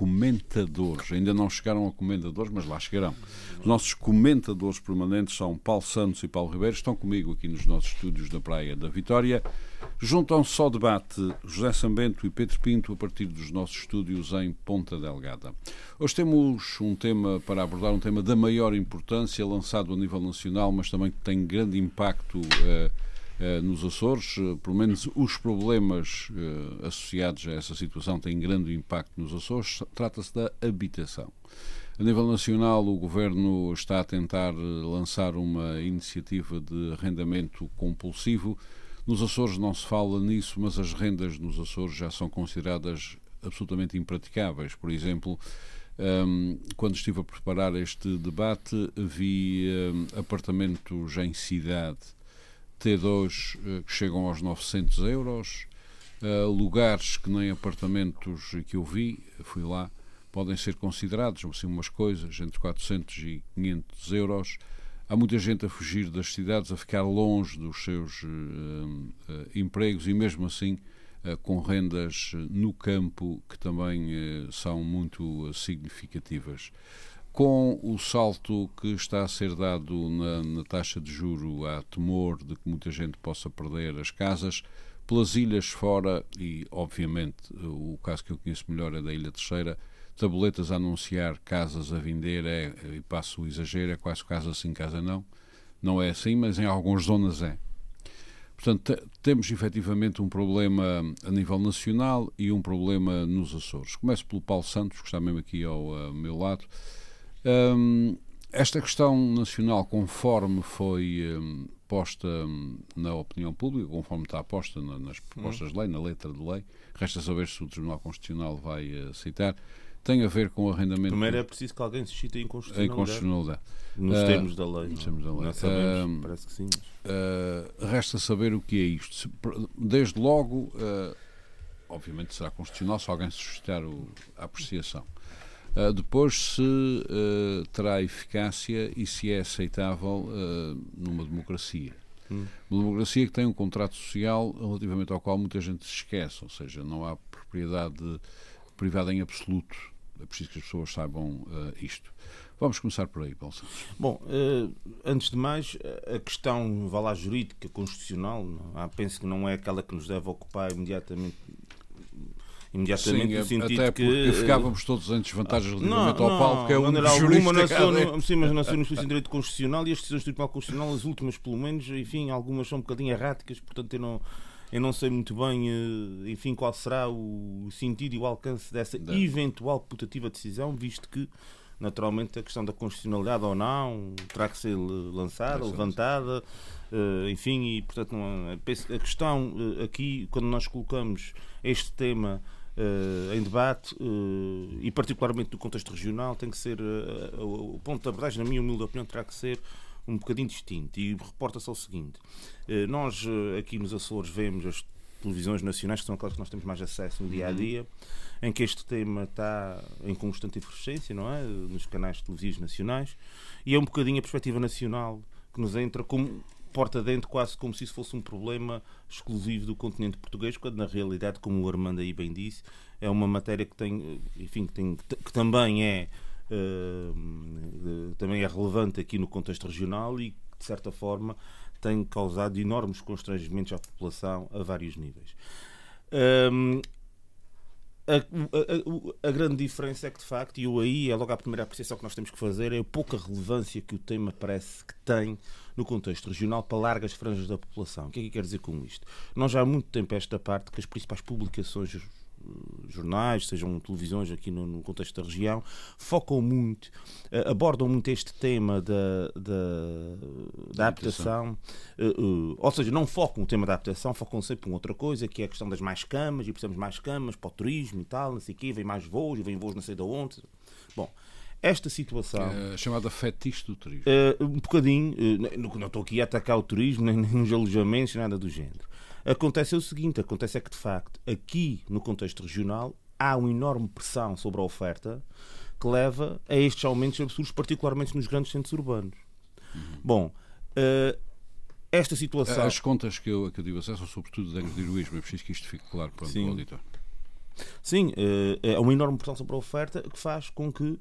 comentadores. Ainda não chegaram a comendadores, mas lá chegarão. Os nossos comentadores permanentes são Paulo Santos e Paulo Ribeiro. Estão comigo aqui nos nossos estúdios da Praia da Vitória. Juntam-se ao debate José Sambento e Pedro Pinto a partir dos nossos estúdios em Ponta Delgada. Hoje temos um tema para abordar, um tema da maior importância, lançado a nível nacional, mas também que tem grande impacto. Eh, nos Açores, eh, pelo menos os problemas eh, associados a essa situação têm grande impacto nos Açores. Trata-se da habitação. A nível nacional, o Governo está a tentar lançar uma iniciativa de arrendamento compulsivo. Nos Açores não se fala nisso, mas as rendas nos Açores já são consideradas absolutamente impraticáveis. Por exemplo, um, quando estive a preparar este debate, vi um, apartamentos em cidade T2 eh, que chegam aos 900 euros, uh, lugares que nem apartamentos que eu vi, fui lá, podem ser considerados, assim, umas coisas entre 400 e 500 euros. Há muita gente a fugir das cidades, a ficar longe dos seus uh, uh, empregos e, mesmo assim, com rendas no campo que também são muito significativas com o salto que está a ser dado na, na, taxa de juro, há temor de que muita gente possa perder as casas. Pelas ilhas fora, e obviamente o caso que eu conheço melhor é da Ilha Terceira, tabuletas a anunciar casas a vender, é, e passo o exagero, é quase casa sim, casa não. Não é assim, mas em algumas zonas é. Portanto, temos efetivamente um problema a nível nacional e um problema nos Açores. Começo pelo Paulo Santos, que está mesmo aqui ao, ao meu lado. Um, esta questão nacional, conforme foi um, posta um, na opinião pública, conforme está posta na, nas propostas de lei, na letra de lei, resta saber se o Tribunal Constitucional vai uh, aceitar, tem a ver com o arrendamento. Primeiro é preciso que alguém suscite a inconstitucionalidade. inconstitucionalidade. Nos uh, termos da lei. Nos termos da lei. Não sabemos, uh, parece que sim. Mas... resta saber o que é isto. Desde logo, obviamente será constitucional se alguém suscitar o, a apreciação. Uh, depois, se uh, terá eficácia e se é aceitável uh, numa democracia. Hum. Uma democracia que tem um contrato social relativamente ao qual muita gente se esquece, ou seja, não há propriedade privada em absoluto. É preciso que as pessoas saibam isto. Vamos começar por aí, Paulo Santos. Bom, antes de mais, a questão, vá lá, jurídica, constitucional, não, penso que não é aquela que nos deve ocupar imediatamente imediatamente sim, no sentido até que porque ficávamos todos em desvantagem relativamente ao Paulo, que é um dos alguma, nação, no, sim, mas não sou no em direito constitucional e as decisões do Tribunal Constitucional, as últimas pelo menos, enfim, algumas são um bocadinho erráticas, portanto eu não eu não sei muito bem, eh, enfim, qual será o sentido e o alcance dessa eventual putativa decisão, visto que naturalmente a questão da constitucionalidade ou não terá que ser lançada, levantada, eh, enfim, e portanto não, a questão eh, aqui, quando nós colocamos este tema Uh, em debate uh, e particularmente no contexto regional tem que ser uh, o ponto de abordagem na minha humilde opinião terá que ser um bocadinho distinto. E reporta-se ao seguinte. Nós aqui nos Açores vemos as televisões nacionais que são aquelas que nós temos mais acesso no dia a dia uhum. em que este tema está em constante efervescência não é? Nos canais televisivos nacionais. E é um bocadinho a perspectiva nacional que nos entra como porta dentro quase como se isso fosse um problema exclusivo do continente português, quando na realidade, como o Armando aí bem disse, é uma matéria que tem, enfim, que, tem, que também é uh, também é relevante aqui no contexto regional e de certa forma tem causado enormes constrangimentos à população a vários níveis. Um, a, a, a, grande diferença é que, de facto, e eu aí é logo a primeira apreciação que nós temos que fazer, é a pouca relevância que o tema parece que tem no contexto regional para largas franjas da população. O que é que quer dizer com isto? Nós já há muito tempo esta parte que as principais publicações eh, jornais, sejam televisões aqui no, no, contexto da região, focam muito, uh, abordam muito este tema da, da, da adaptação, uh, uh, ou seja, não focam o tema da adaptação, focam sempre em outra coisa, que é a questão das mais camas, e precisamos mais camas para o turismo e tal, não sei o quê, vem mais voos, e vem voos não sei de onde. Bom, esta situação. É, chamada fetiche do turismo. Uh, um bocadinho, uh, não estou aqui a atacar o turismo, nem, nem nos alojamentos, nada do género. Acontece o seguinte: acontece é que, de facto, aqui no contexto regional, há uma enorme pressão sobre a oferta que leva a estes aumentos absurdos, particularmente nos grandes centros urbanos. Uhum. Bom, uh, esta situação. As contas que eu, que eu tive acesso são sobretudo de heroísmo, é preciso que isto fique claro para o auditor. Sim, é uma enorme pressão sobre a oferta que faz com que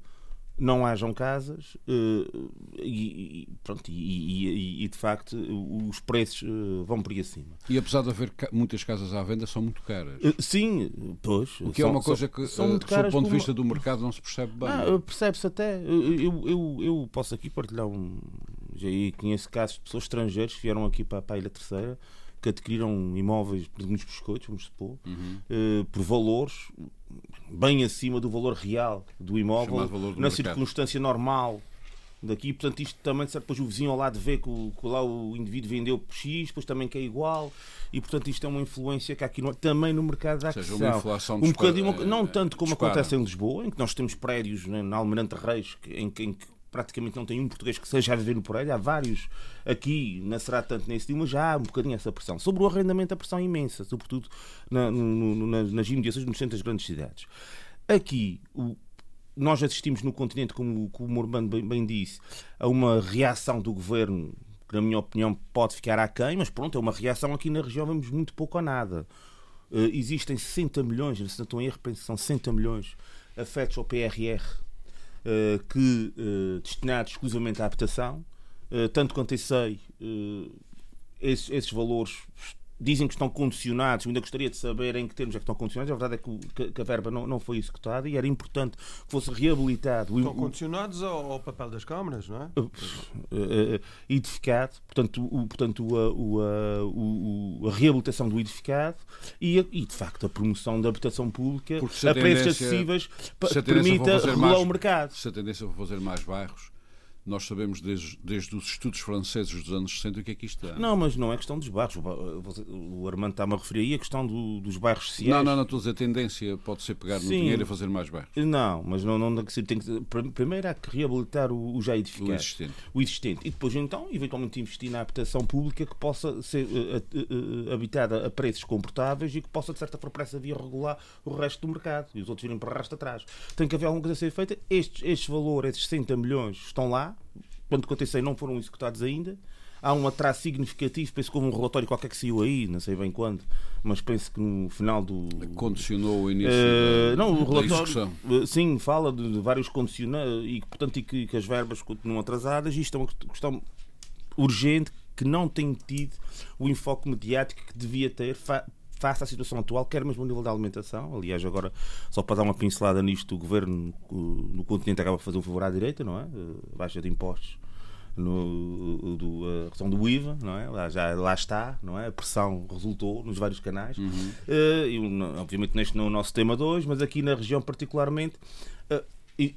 não hajam casas uh, e, e, pronto, e, e, de facto os preços uh, vão por aí acima. E apesar de haver muitas casas à venda, são muito caras. Uh, sim, pois. O que é são, é uma coisa que, são do ponto de vista do mercado, não se percebe bem. Ah, Percebe-se até. Eu, eu, eu posso aqui partilhar um. Já conheço casos de pessoas estrangeiras que vieram aqui para, para a Ilha Terceira que adquiriram imóveis, por exemplo, nos biscoitos, vamos supor, uhum. por valores bem acima do valor real do imóvel, na mercado. circunstância normal daqui. Portanto, isto também, certo, depois o vizinho ao lado vê que, o, que lá o indivíduo vendeu por X, depois também que é igual, e portanto isto é uma influência que há aqui no, também no mercado da aquisição. Uma inflação um bocadinho, não tanto como dispara. acontece em Lisboa, em que nós temos prédios né, na Almirante Reis, em, em que praticamente não tem um português que seja a viver no prédio. Há vários aqui, não será tanto nesse dia, mas já há um bocadinho essa pressão. Sobre o arrendamento, a pressão é imensa, sobretudo na, no, nas imediações nos centros das grandes cidades. Aqui, o, nós assistimos no continente, como, como o Urbano bem, bem, disse, a uma reação do governo que, na minha opinião, pode ficar aquém, mas pronto, é uma reação aqui na região, vemos muito pouco ou nada. Uh, existem 60 milhões, se não estou em erro, são 60 milhões afetos ao PRR que uh, destinados exclusivamente à habitação. Uh, tanto quanto eu sei, esses, esses valores dizem que estão condicionados, eu ainda gostaria de saber em que termos é que estão condicionados. A verdade é que, que a verba não, não foi executada e era importante que fosse reabilitado. Estão condicionados ao, ao, papel das câmaras, não é? Uh, edificado, portanto, o, portanto o, o, a reabilitação do edificado e, e, de facto, a promoção da habitação pública a, a preços acessíveis permita regular o mercado. Se a tendência for fazer mais bairros nós sabemos desde, desde os estudos franceses dos anos 60 o que é que isto é. Não, mas não é questão dos bairros. O Armando está-me a referir aí a questão do, dos bairros sociais. Não, não, não, estou a dizer a tendência pode ser pegar no Sim. dinheiro e fazer mais bairros. Não, mas não, não tem que Primeiro há que reabilitar o, o já edificado. O existente. O existente. E depois, então, eventualmente investir na habitação pública que possa ser uh, uh, habitada a preços comportáveis e que possa, de certa forma, por essa via regular o resto do mercado. E os outros virem para o resto atrás. Tem que haver alguma coisa a ser feita. Estes, estes valores, estes 60 milhões, estão lá quando aconteceu não foram executados ainda. Há um atraso significativo, penso que houve um relatório qualquer que saiu aí, não sei bem quando, mas penso que no final do. Condicionou o início uh, da, não, o relatório, uh, Sim, fala de, de vários condicionantes e, portanto, e que, que, as verbas continuam atrasadas. Isto é uma questão urgente que não tem tido o enfoque mediático que devia ter face à situação atual, quer mesmo a nível da alimentação. Aliás, agora, só para dar uma pincelada nisto, o governo no continente acaba de fazer um favor à direita, não é? Eh, baixa de impostos no, do, a questão do IVA, não é? Lá, já, lá está, não é? A pressão resultou nos vários canais. Uhum. Uh, e, obviamente neste não é o nosso tema 2, mas aqui na região particularmente. Uh,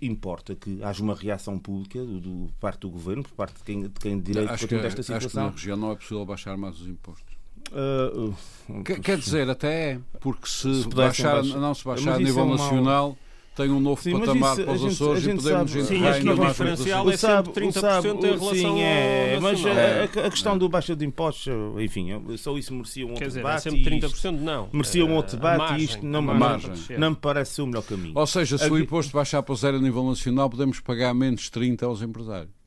importa que haja uma reação pública do, do parte do governo, por parte de quem de, quem de direito acho que, esta situação. Acho que na região não é possível baixar mais os impostos. Uh, uh, quer, dizer, até é, porque se, se baixar, não se baixar a nível é nacional. Mal tem um novo sim, patamar para os Açores e podemos sabe, sim, que o diferencial é sempre 30% sabe, em relação sim, é, Mas a, a, questão do baixa de impostos, enfim, só isso merecia um outro Quer dizer, debate. É sempre 30% não. Merecia um outro debate margem, e isto não, margem, não me parece o melhor caminho. Ou seja, se o imposto baixar para o zero a nível nacional, podemos pagar menos 30 aos empresários.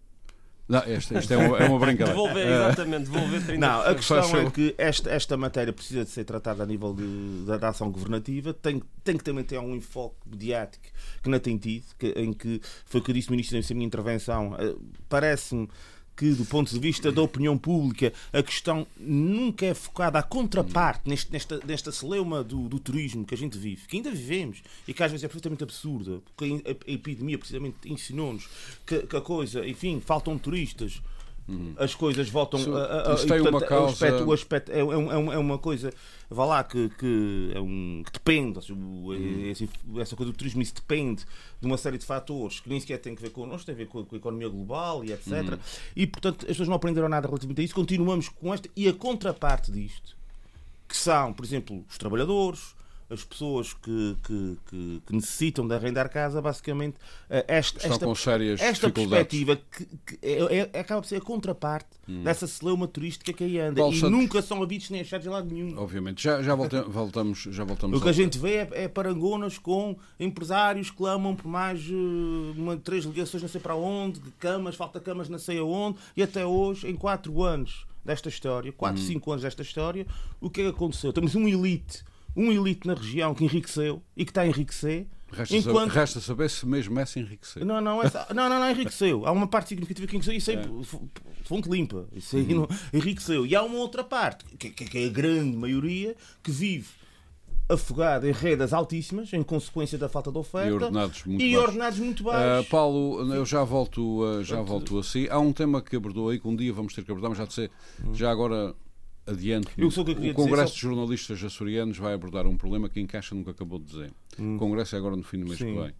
Não, esta, isto é uma, é uma brincadeira. Devolver, exatamente, devolver 30%. Não, a questão é que esta, esta matéria precisa de ser tratada a nível de, da, da ação governativa, tem, tem que também ter um enfoque mediático que não tem tido, que, em que foi o que eu disse no início da minha intervenção. Eh, parece-me que, do ponto de vista da opinião pública, a questão nunca é focada à contraparte neste, nesta, nesta celeuma do, do, turismo que a gente vive, que ainda vivemos e que às vezes é perfeitamente absurda, porque a, a epidemia precisamente ensinou-nos que, que, a coisa, enfim, faltam turistas. Uhum. As coisas voltam a, a, a tem uma causa... o aspecto, o aspecto é, é, é, é uma coisa vá lá, que, que, é um, que depende, uhum. essa, essa coisa do turismo, isso depende de uma série de fatores que nem sequer tem a ver connosco, tem a ver com a, com a economia global e etc. Uhum. E, portanto, as pessoas não aprenderam nada relativamente a isso, continuamos com esta. E a contraparte disto, que são, por exemplo, os trabalhadores, as pessoas que, que, que, que, necessitam de arrendar casa, basicamente, eh, esta, Estão esta, com sérias esta perspectiva que, que é, é, acaba por ser a contraparte hum. dessa celeuma turística que aí anda. e nunca são habidos nem achados em lado nenhum. Obviamente. Já, já voltamos, já voltamos O que a gente vê é, é, parangonas com empresários que clamam por mais eh, uma, três ligações, não sei para onde, camas, falta camas, não sei aonde, e até hoje, em quatro anos desta história, 4, 5 hum. anos desta história, o que é que aconteceu? Temos um elite um elite na região que enriqueceu e que está a enriquecer. Resta, enquanto... saber, resta saber se mesmo Messi enriqueceu. Não, não, essa... não, não, não, enriqueceu. Há uma parte significativa que enriqueceu. Isso aí, é. fonte limpa. Isso aí uhum. não... enriqueceu. E há uma outra parte, que, que é a grande maioria, que vive afogada em redas altíssimas, em consequência da falta de oferta. E ordenados muito e baixos. Ordenados muito baixos. Uh, Paulo, eu já volto, uh, já volto a si. Há um tema que abordou aí, que um dia vamos ter que abordar, mas já de ser, já agora adiante. Eu que o Congresso de Jornalistas Açorianos vai abordar um problema que encaixa no que acabou de dizer. Hum. O Congresso é agora no fim do mês Sim. que vem.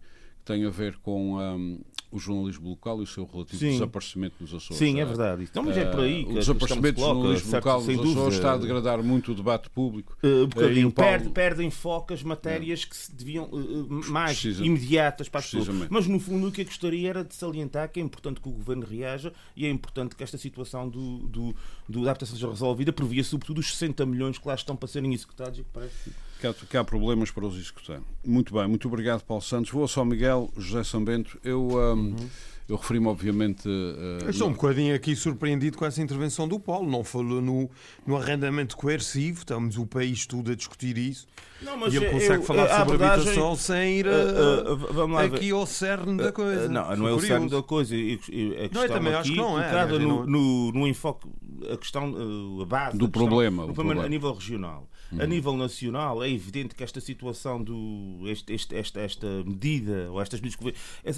Tem a ver com um, o jornalismo local e o seu relativo Sim. desaparecimento nos Açores. Sim, é verdade. Então, mas é por aí que O desaparecimento do jornalismo local nos Açores está a degradar muito o debate público. Uh, um bocadinho. Uh. Perde, perdem focas, matérias é. que se deviam uh, mais imediatas para as pessoas. Mas, no fundo, o que eu gostaria era de salientar que é importante que o Governo reaja e é importante que esta situação do, do, do da adaptação seja resolvida por via, sobretudo, os 60 milhões que lá estão para serem executados e que parece que há, que há problemas para os executar. Muito bem, muito obrigado, Paulo Santos. Vou a São Miguel, José Sambento. Eu. Um, uhum. Eu referi-me, obviamente. Uh, estou um bocadinho aqui surpreendido com essa intervenção do Paulo. Não falou no, no arrendamento coercivo, estamos o país todo a discutir isso. Não, mas e ele consegue eu, falar sobre abordagem, habitação sem ir uh, uh, aqui ao cerne da coisa. não, não é o cerne da coisa. E, e a não, eu também acho que não é. No, no, no enfoque, a questão, a base do problema, questão, o problema a nível regional. A nível nacional, é evidente que esta situação do este, este, esta, esta medida ou estas medidas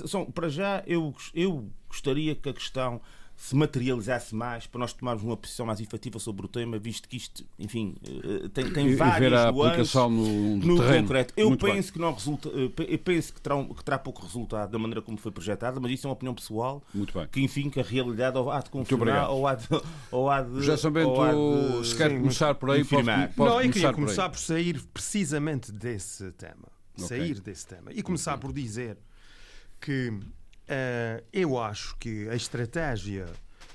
são para já eu, eu gostaria que a questão se materializasse mais para nós tomarmos uma posição mais efetiva sobre o tema, visto que isto, enfim, eh, tem, tem várias ver a aplicação no, no, concreto. Eu Muito penso bem. que não resulta, eh, eu penso que terá, que terá pouco resultado da maneira como foi projetada, mas isso é uma opinião pessoal. Muito bem. Que enfim, que a realidade ou há de confirmar ou há de, ou há de, Já sabendo, de, se quer começar por aí, pode, pode não, eu queria começar por, por, sair precisamente desse tema. Okay. Sair desse tema. E começar por dizer que uh, eu acho que a estratégia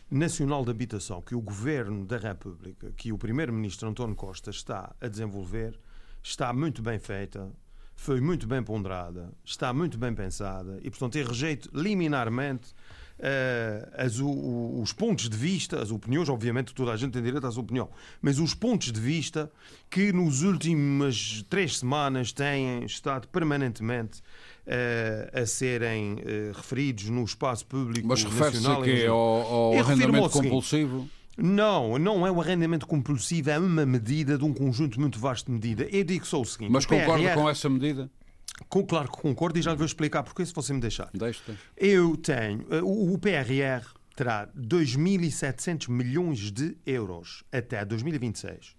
nacional de habitação que o Governo da República, que o Primeiro-Ministro António Costa está a desenvolver, está muito bem feita, foi muito bem ponderada, está muito bem pensada e, portanto, eu rejeito liminarmente uh, as, os pontos de vista, as opiniões, obviamente toda a gente tem direito à sua opinião, mas os pontos de vista que nos últimas três semanas têm estado permanentemente uh, a serem uh, referidos no espaço público Mas refere-se aqui ao, ao arrendamento compulsivo? Não, não é o arrendamento compulsivo, é uma medida de um conjunto muito vasto de medidas. Eu digo só o seguinte... Mas concorda PRR... com essa medida? Com, claro que concordo e já lhe vou explicar porque se você me deixar. Eu tenho... Eh, o, o PRR terá 2.700 milhões de euros até 2026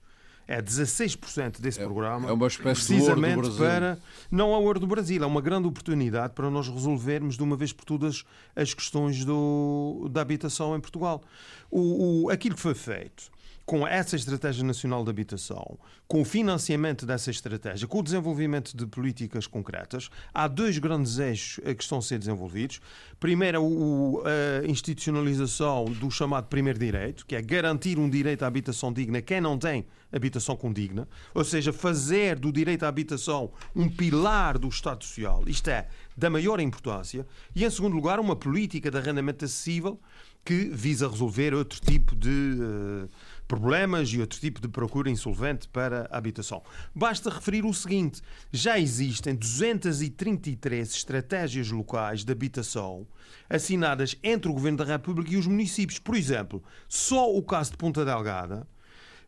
é 16% desse é, programa. É uma espécie precisamente de para não é o ouro do Brasil, é uma grande oportunidade para nós resolvermos de uma vez por todas as questões do, da habitação em Portugal. O, o, aquilo que foi feito com essa Estratégia Nacional de Habitação, com o financiamento dessa estratégia, com o desenvolvimento de políticas concretas, há dois grandes eixos que estão a ser desenvolvidos. Primeiro, a institucionalização do chamado primeiro direito, que é garantir um direito à habitação digna quem não tem habitação condigna, ou seja, fazer do direito à habitação um pilar do Estado Social. Isto é da maior importância. E, em segundo lugar, uma política de arrendamento acessível que visa resolver outro tipo de. Uh, problemas e outro tipo de procura insolvente para a habitação. Basta referir o seguinte: já existem 233 estratégias locais de habitação assinadas entre o Governo da República e os municípios. Por exemplo, só o caso de Ponta Delgada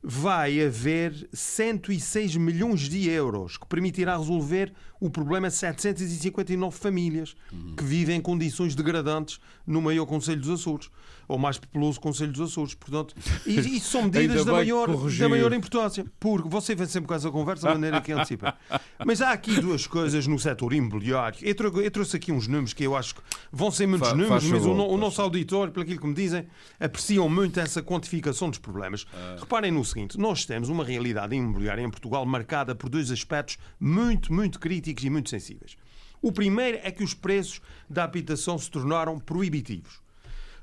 vai haver 106 milhões de euros que permitirá resolver o problema é 759 famílias que vivem em condições degradantes no maior Conselho dos Açores, ou mais populoso Conselho dos Açores. Portanto, e, e são medidas da maior, da maior importância, porque você vem sempre com essa conversa da maneira que antecipa. Mas há aqui duas coisas no setor imobiliário. Eu, trou eu trouxe aqui uns números que eu acho que vão ser muitos Fa números, mas o, o, nosso auditor, pelo que me dizem, apreciam muito essa quantificação dos problemas. Ah. Reparem no seguinte: nós temos uma realidade imobiliária em Portugal marcada por dois aspectos muito, muito críticos e muito sensíveis. O primeiro é que os preços da habitação se tornaram proibitivos.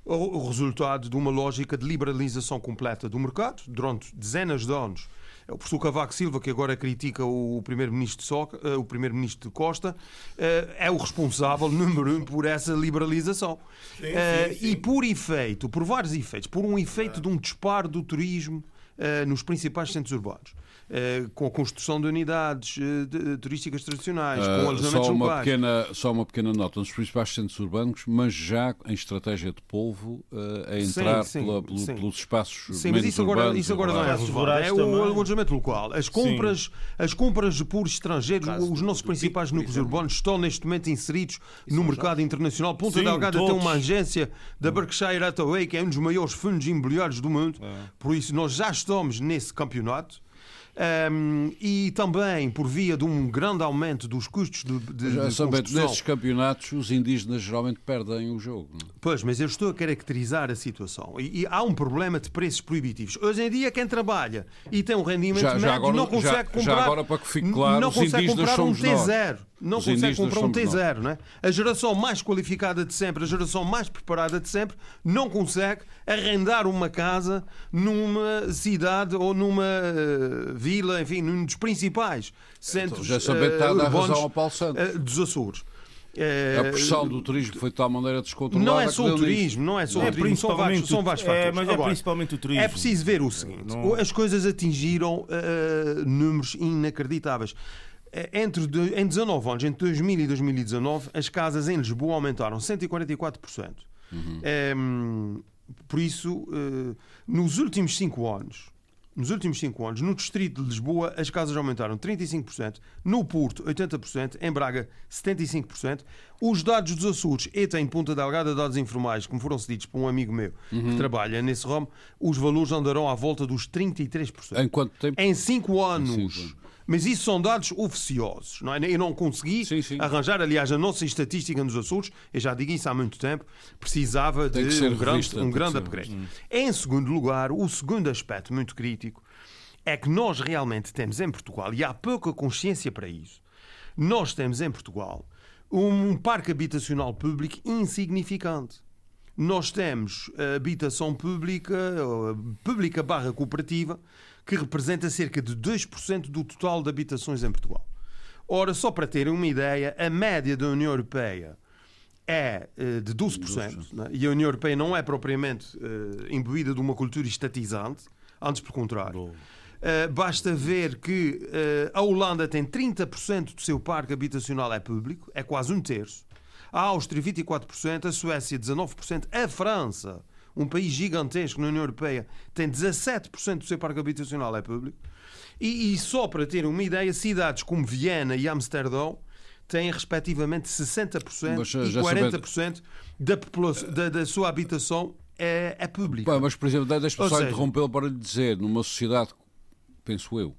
O resultado de uma lógica de liberalização completa do mercado durante dezenas de anos. O professor Cavaco Silva, que agora critica o primeiro-ministro eh, o primeiro-ministro Costa, eh, é o responsável número um por essa liberalização. Sim, sim, sim. E por efeito, por vários efeitos, por um efeito de um disparo do turismo nos principais centros urbanos eh, com a construção de unidades eh, de, turísticas tradicionais, uh, com alojamentos só uma locais. Pequena, só uma pequena nota, nos principais centros urbanos, mas já em estratégia de polvo uh, a entrar sim, sim, pela, pelo, sim. pelos espaços Sim, mas isso agora, isso agora não é relevante. É o alojamento local. As compras, as compras por estrangeiros, os nossos principais pico, núcleos urbanos estão neste momento inseridos isso no mercado já. internacional. Ponta Delgada todos. tem uma agência da hum. Berkshire Hathaway, que é um dos maiores fundos imobiliários do mundo. É. Por isso, nós já estamos nesse campeonato. Um, e também por via de um grande aumento dos custos de, de, Já de construção. Nesses campeonatos, os indígenas geralmente perdem o jogo. Não? É? Pois, mas eu estou a caracterizar a situação. E, e, há um problema de preços proibitivos. Hoje em dia, quem trabalha e tem um rendimento já, médio já agora, não consegue já, comprar. Já agora, para que fique claro, não consegue comprar um T0 não Os consegue comprar um T0. Não é? A geração mais qualificada de sempre, a geração mais preparada de sempre, não consegue arrendar uma casa numa cidade ou numa uh, vila, enfim, num dos principais centros então, já sabendo, uh, está a razão ao Paulo Santos. Uh, dos Açores. a pressão do turismo foi de tal maneira descontrolada. Não é só o turismo, não é só é o turismo, são vários, são vários fatores. É, mas é principalmente o turismo. É preciso ver o seguinte: não... as coisas atingiram uh, números inacreditáveis. É, entre, em 19 anos, entre 2000 e 2019, as casas em Lisboa aumentaram 144%. Uhum. É, por isso, eh, nos últimos 5 anos, nos últimos 5 anos, no distrito de Lisboa, as casas aumentaram 35%, no Porto, 80%, em Braga, 75%. Os dados dos Açores, e tem Ponta Delgada dados informais, como foram cedidos por um amigo meu uhum. que trabalha nesse ramo, os valores andarão à volta dos 33%. Em quanto tempo? Em 5 anos. Em cinco anos. Mas isso são dados oficiosos. Não é? Eu não consegui sim, sim. arranjar, aliás, a nossa estatística nos Açores, eu já digo isso há muito tempo, precisava de um grande, um grande upgrade. Em segundo lugar, o segundo aspecto muito crítico é que nós realmente temos em Portugal, e há pouca consciência para isso, nós temos em Portugal um parque habitacional público insignificante. Nós temos habitação pública, pública barra cooperativa, que representa cerca de 2% do total de habitações em Portugal. Ora, só para terem uma ideia, a média da União Europeia é uh, de 12%, né? e a União Europeia não é propriamente uh, imbuída de uma cultura estatizante, antes pelo contrário. Uh, basta ver que a Holanda tem 30% do seu parque habitacional é público, é quase um terço. A Áustria, 24%, a Suécia, 19%, a França, um país gigantesco na União Europeia, tem 17% do seu parque habitacional é público. E, e, só para ter uma ideia, cidades como Viena e Amsterdão têm respectivamente 60% mas, e 40% da, população, da, da sua habitação é, é pública. mas, por exemplo, deixa-me só interrompê-lo para lhe dizer, numa sociedade, penso eu,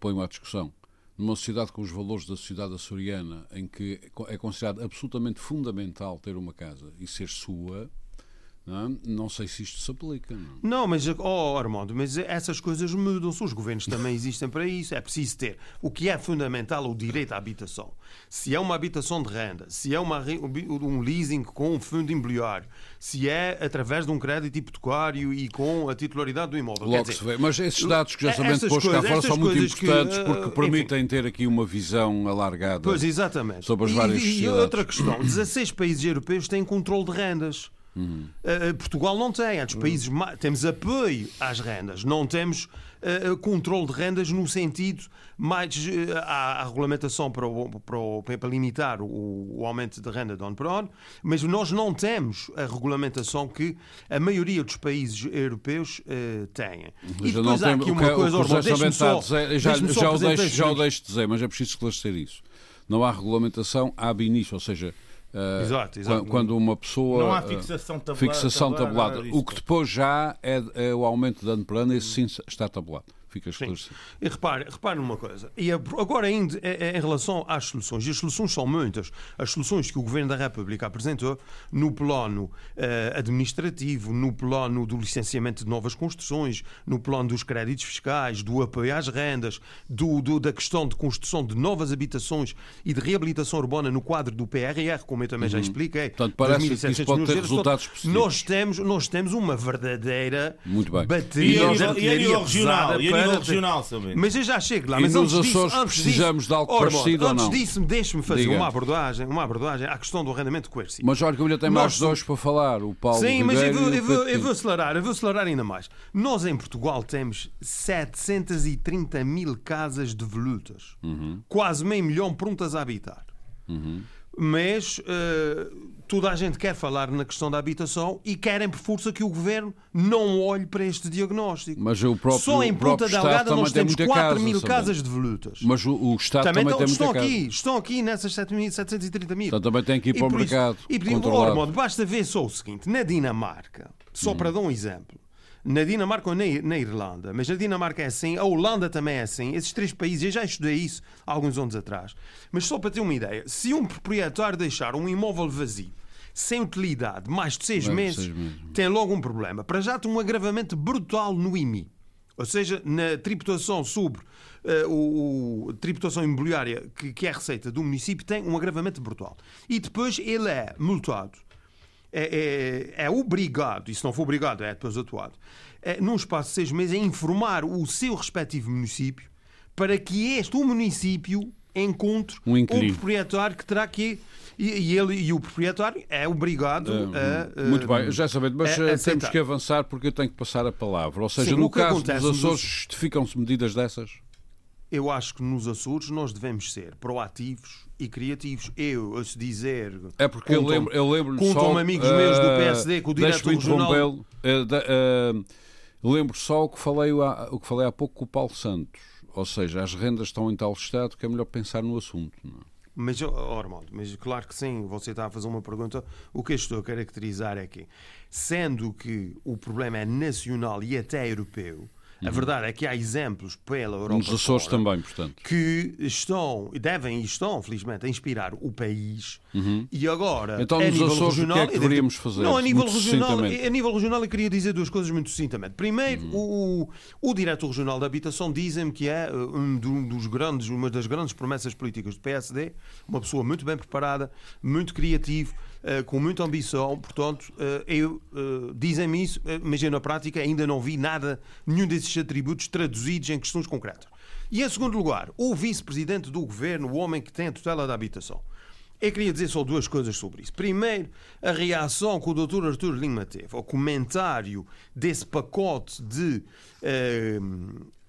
ponho à discussão, numa sociedade com os valores da sociedade açoriana, em que é considerado absolutamente fundamental ter uma casa e ser sua, não, não, sei se isto se aplica. Não, não mas, oh, Armando, mas essas coisas mudam-se. Os governos também existem para isso. É preciso ter o que é fundamental, o direito à habitação. Se é uma habitação de renda, se é uma, um leasing com um fundo imobiliário, se é através de um crédito hipotecário e com a titularidade do imóvel. Logo dizer, se vê. Mas esses dados que já sabemos depois cá fora são muito importantes que, porque permitem enfim, ter aqui uma visão alargada pois, exatamente. sobre as várias e, e outra questão: 16 países europeus têm controle de rendas. Uhum. Uh, Portugal não tem. Outros países temos apoio às rendas, não temos uh, controle de rendas no sentido mais uh, à, regulamentação para, o, para, o, para limitar o, o, aumento de renda de ano para ano, mas nós não temos a regulamentação que a maioria dos países europeus uh, têm. Mas e depois há aqui uma coisa, o, o só, dizer, já, já, o deixo, já o deixo dizer, mas é preciso esclarecer isso. não há regulamentação ab início, ou seja, Uh, exato, exato. Quando uma pessoa. Não há fixação tabulada. Fixação tabulada. o que depois já é, é o aumento de dano plano, esse sim está tabulado fica esclarecido. E repare, repare numa coisa. E agora, ainda em relação às soluções, e as soluções são muitas. As soluções que o Governo da República apresentou no plano uh, administrativo, no plano do licenciamento de novas construções, no plano dos créditos fiscais, do apoio às rendas, do, do, da questão de construção de novas habitações e de reabilitação urbana no quadro do PRR, como eu também uhum. já expliquei. Portanto, parece que isso pode ter resultados positivos. Nós temos, nós temos uma verdadeira Muito bem. bateria e, de e, e, e nível regional, sabe? Mas eu já chego lá. E mas nos antes Açores disso, antes precisamos disso, de algo ora, parecido antes ou não? disso, deixe-me fazer Diga. uma abordagem, uma abordagem à questão do arrendamento coercivo. Mas olha que eu tem Nós mais dois para falar, o Paulo Sim, mas eu vou, e eu, vou, eu vou acelerar, eu vou acelerar ainda mais. Nós em Portugal temos 730 mil casas devolutas, Uhum. quase meio milhão prontas a habitar. Mas eh, toda a gente quer falar na questão da habitação e querem por força que o governo não olhe para este diagnóstico. Mas o próprio, Só em Ponta Delgada nós tem temos muita 4 casa, mil sabe? casas devolutas. Mas o, o Estado Também, também, tem estão muita casa. aqui, estão aqui nessas 730 mil. Então também tem que ir para o por isso- mercado E por modo, basta ver só o seguinte: na Dinamarca, só para dar um exemplo, na Dinamarca ou na, na Irlanda, mas na Dinamarca é assim, a Holanda também é assim, esses três países, eu já estudei isso há alguns anos atrás, mas só para ter uma ideia, se um proprietário deixar um imóvel vazio, sem utilidade, mais de seis Mais de meses, seis meses. tem logo um problema. Para já tem um agravamento brutal no IMI. Ou seja, na tributação sobre eh, o, o- tributação imobiliária que, que é a receita do município, tem um agravamento brutal. E depois ele é multado, é, é- é obrigado, e se não for obrigado, é depois atuado, é, num espaço de seis meses, a informar o seu respectivo município para que este, o município, encontre Um inquilino. proprietário que terá que. E, e ele e o proprietário é obrigado a. Eh, Muito bem, já sabendo, mas a- eh, temos que avançar porque eu tenho que passar a palavra. Ou seja, Sim, no caso dos nos Açores, Açores- justificam-se medidas dessas? Eu acho que nos Açores nós devemos ser proativos e criativos. Eu, a se dizer. É porque eu lembro, eu lembro contam só... amigos meus do eh, PSD que o diretor regional- da- eh, lembro só o que, falei há, o que falei há pouco com o Paulo Santos. Ou seja, as rendas estão em tal estado que é melhor pensar no assunto. não é? Mas, oh, Armando, mas claro que sim, você está a fazer uma pergunta. O que eu estou a caracterizar é que, sendo que o problema é nacional e até europeu, a verdade é que há exemplos pela Europa Nos Açores fora também, portanto. que estão, devem e estão, felizmente, a inspirar o país. E agora, Então, a nos nível Açores, o que regional, é que deveríamos fazer? Não, a nível, Muito regional, a nível regional, eu queria dizer duas coisas muito sucintamente. Primeiro, o, o, o diretor regional da habitação dizem-me que é uh, um do- dos grandes, uma das grandes promessas políticas do PSD, uma pessoa muito bem preparada, muito criativo, uh, com muita ambição. Portanto, uh, eu uh, dizem-me isso, mas eu na prática ainda não vi nada, nenhum desses atributos traduzidos em questões concretas. E em segundo lugar, o vice-presidente do governo, o homem que tem a tutela da habitação. Eu queria dizer só duas coisas sobre isso. Primeiro, a reação que o Dr. Artur Lima teve ao comentário desse pacote de eh,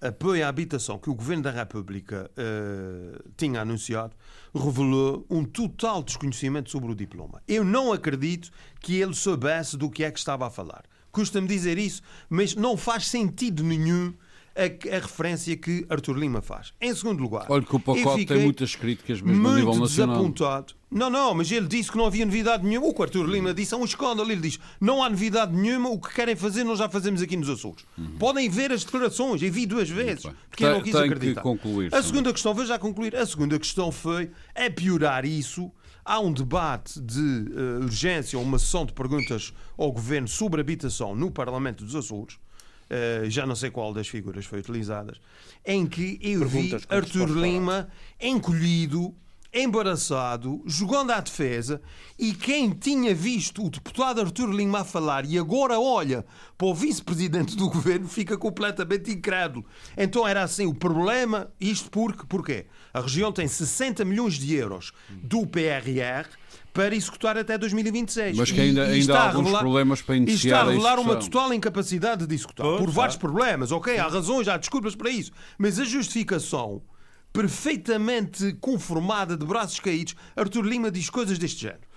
apoio à habitação que o Governo da República eh, tinha anunciado revelou um total desconhecimento sobre o diploma. Eu não acredito que ele soubesse do que é que estava a falar. Custa-me dizer isso, mas não faz sentido nenhum a, a referência que Artur Lima faz. Em segundo lugar, Olha que o pacote tem muitas críticas mesmo a muito nível nacional. desapontado. Não, não, mas ele disse que não havia novidade nenhuma. O que Artur Lima disse é um escândalo. Ele diz: não há novidade nenhuma, o que querem fazer nós já fazemos aqui nos Açores. Podem ver as declarações, eu vi duas vezes, Uhum. porque eu não Tem- quis tem que acreditar. concluir, a segunda questão, vou já concluir. A segunda questão foi é piorar isso. Há um debate de eh, urgência, uma sessão de perguntas ao governo sobre habitação no Parlamento dos Açores. Eh, já não sei qual das figuras foi utilizadas, em que eu Perguntas vi resposta Lima encolhido, embaraçado, jogando à defesa, e quem tinha visto o deputado Artur Lima a falar e agora olha para o vice-presidente do governo fica completamente incrédulo. Então era assim o problema, isto porque, porquê? A região tem 60 milhões de euros do PRR para executar até 2026. Mas que ainda- E- e ainda está há a alguns revelar- problemas para e está iniciar a a revelar uma total incapacidade de executar. Por vários há. problemas, ok? Há razões, há desculpas para isso. Mas a justificação perfeitamente conformada de braços caídos, Artur Lima diz coisas deste género.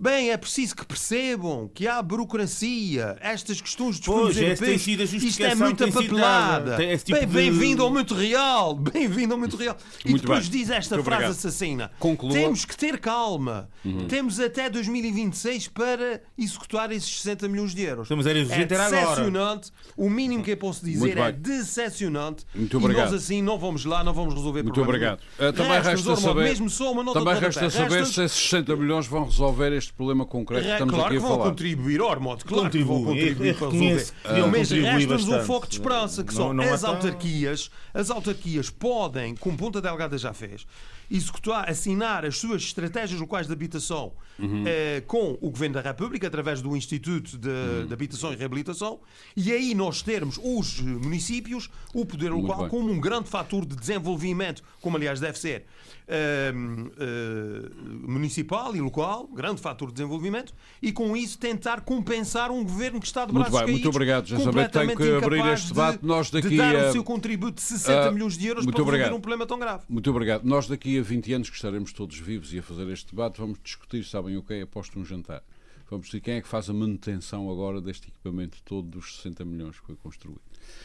Bem, é preciso que percebam que há burocracia, estas questões dos Pois, fundos tem europeus, isto é muita papelada. tipo Bem, de- Bem-vindo ao muito real, bem-vindo ao muito real. E Muito depois bem. diz esta Muito frase obrigado. assassina. Conclua. Temos que ter calma. Uhum. Temos até 2026 para executar esses 60 milhões de euros. Estamos a é era agora. decepcionante. O mínimo que eu posso dizer Muito é decepcionante. Muito e obrigado. nós assim não vamos lá, não vamos resolver Muito problema obrigado. Uh, também resta Ormond, saber, mesmo só uma nota também de resta saber se esses 60 milhões vão resolver este problema concreto que estamos claro aqui que a vão falar. contribuir, Ormond, claro que vão Contribuem. contribuir para resolver. que Mas resta-nos um foco de esperança, que Não- são não há as autarquias. As autarquias podem, como Ponta Delgada já fez, executar, assinar as suas estratégias locais de habitação Uhum. eh, com o Governo da República, através do Instituto de, Uhum. de Habitação e Reabilitação, e aí nós termos os municípios, o poder Muito local, bem. como um grande fator de desenvolvimento, como aliás deve ser eh, eh, municipal e local, grande fator de desenvolvimento, e com isso tentar compensar um governo que está de Muito braços bem, muito caídos, obrigado, já sabem, tenho que abrir este debate. de- Nós daqui de dar a- o seu contributo de 60 Ah, milhões de euros muito para resolver obrigado. um problema tão grave. Muito obrigado. Nós daqui a 20 anos que estaremos todos vivos e a fazer este debate, vamos discutir, sabem o que é? Aposto um jantar. Vamos discutir quem é que faz a manutenção agora deste equipamento todo dos 60 milhões que foi construído.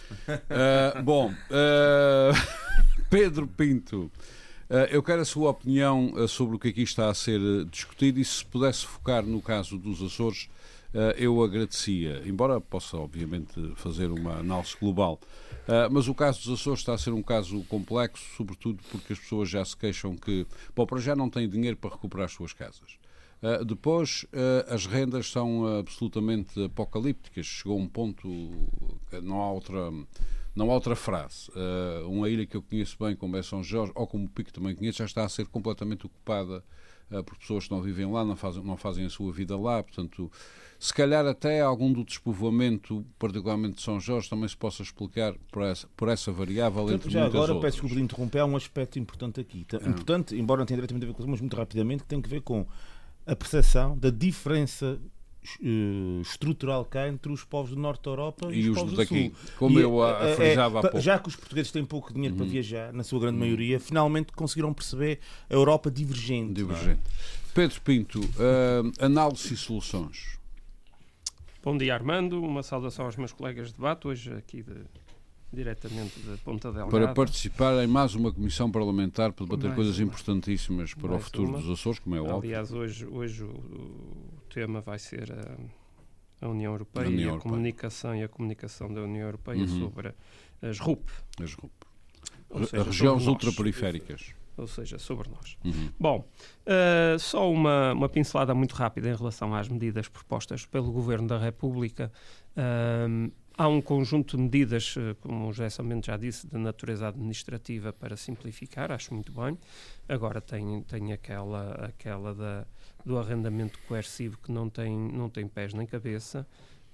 Ah, bom, ah, Pedro Pinto, eu quero a sua opinião ah, sobre o que aqui está a ser ah, discutido e se pudesse focar no caso dos Açores, eu agradecia, embora possa obviamente fazer uma análise global. Mas o caso dos Açores está a ser um caso complexo, sobretudo porque as pessoas já se queixam que, bom, para já não têm dinheiro para recuperar as suas casas. Depois, as rendas são absolutamente apocalípticas. Chegou um ponto que não há outra, não há outra frase. Uh, uma ilha que eu conheço bem, como é São Jorge, ou como o Pico também conheço, já está a ser completamente ocupada uh, por pessoas que não vivem lá, não fazem, não fazem a sua vida lá. Portanto, se calhar até algum do despovoamento, particularmente de São Jorge, também se possa explicar por essa, por essa variável Portanto, entre já muitas agora, outras. peço desculpa de interromper, há um aspecto importante aqui. Tá- Importante, embora não tenha diretamente a ver com isso, mas muito rapidamente, que tem que ver com a percepção da diferença eh, estrutural que há entre os povos do norte da Europa e, E os os povos daqui, do sul. como E, eu, eh, frisava há pouco. Uhum. Já que os portugueses têm pouco dinheiro para viajar, na sua grande maioria, finalmente conseguiram perceber a Europa divergente. é? Divergente. Pedro Pinto, uh, análise e soluções. Bom dia, Armando. Uma saudação aos meus colegas de debate, hoje aqui de- diretamente de Ponta Delgada. para participar em mais uma comissão parlamentar para debater Mais coisas uma. importantíssimas para o Mais futuro uma. dos Açores, como é óbvio. Aliás, hoje, hoje o, o tema vai ser a, a União Europeia A União e a Europeia. comunicação e a comunicação da União Europeia Uhum. sobre as RUP, As RUP. Seja, regiões ultraperiféricas. ou seja, sobre nós. Uhum. Bom, eh, só uma, uma pincelada muito rápida em relação às medidas propostas pelo Governo da República. Ahm, há um conjunto de medidas, eh, como o José Samento já disse, de natureza administrativa para simplificar, acho muito bem. Agora tem, tem aquela, aquela da, do arrendamento coercivo que não tem, não tem pés nem cabeça.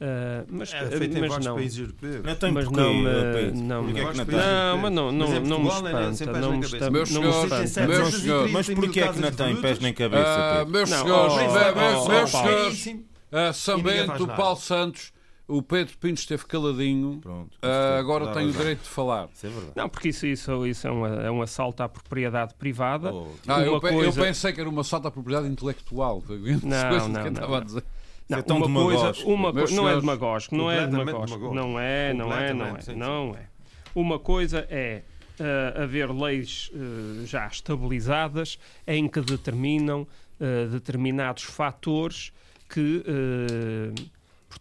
Ah, mas, É feito em mas vários não, países europeus. Não tem mas porquê, não me, não, me- é que não tem? não, mas não, não, em não me sem espanta, pés não nem me Meus não espanta. meus senhores. Mas porquê é que não tem pés nem Ah, cabeça? Pedro? meus Não, senhores, oh, meus, oh, oh, oh, senhores, ah, Bento, nada. Paulo Santos, o Pedro Pinto esteve caladinho, Pronto. ah, agora tem o direito de falar. Isso é verdade. Não, porque isso, isso, isso é, um, é um assalto à propriedade privada. Oh, Ah, eu, pe- eu coisa- pensei que era uma salta à propriedade intelectual. Foi Não, não, que não, estava a não. dizer. Não, é tão uma coisa, demagógico. uma co- não é demagógico, não é demagógico, não é, não é, não é, sim, não é. Uma coisa é ah, haver leis ah, já estabilizadas em que determinam ah, determinados fatores que,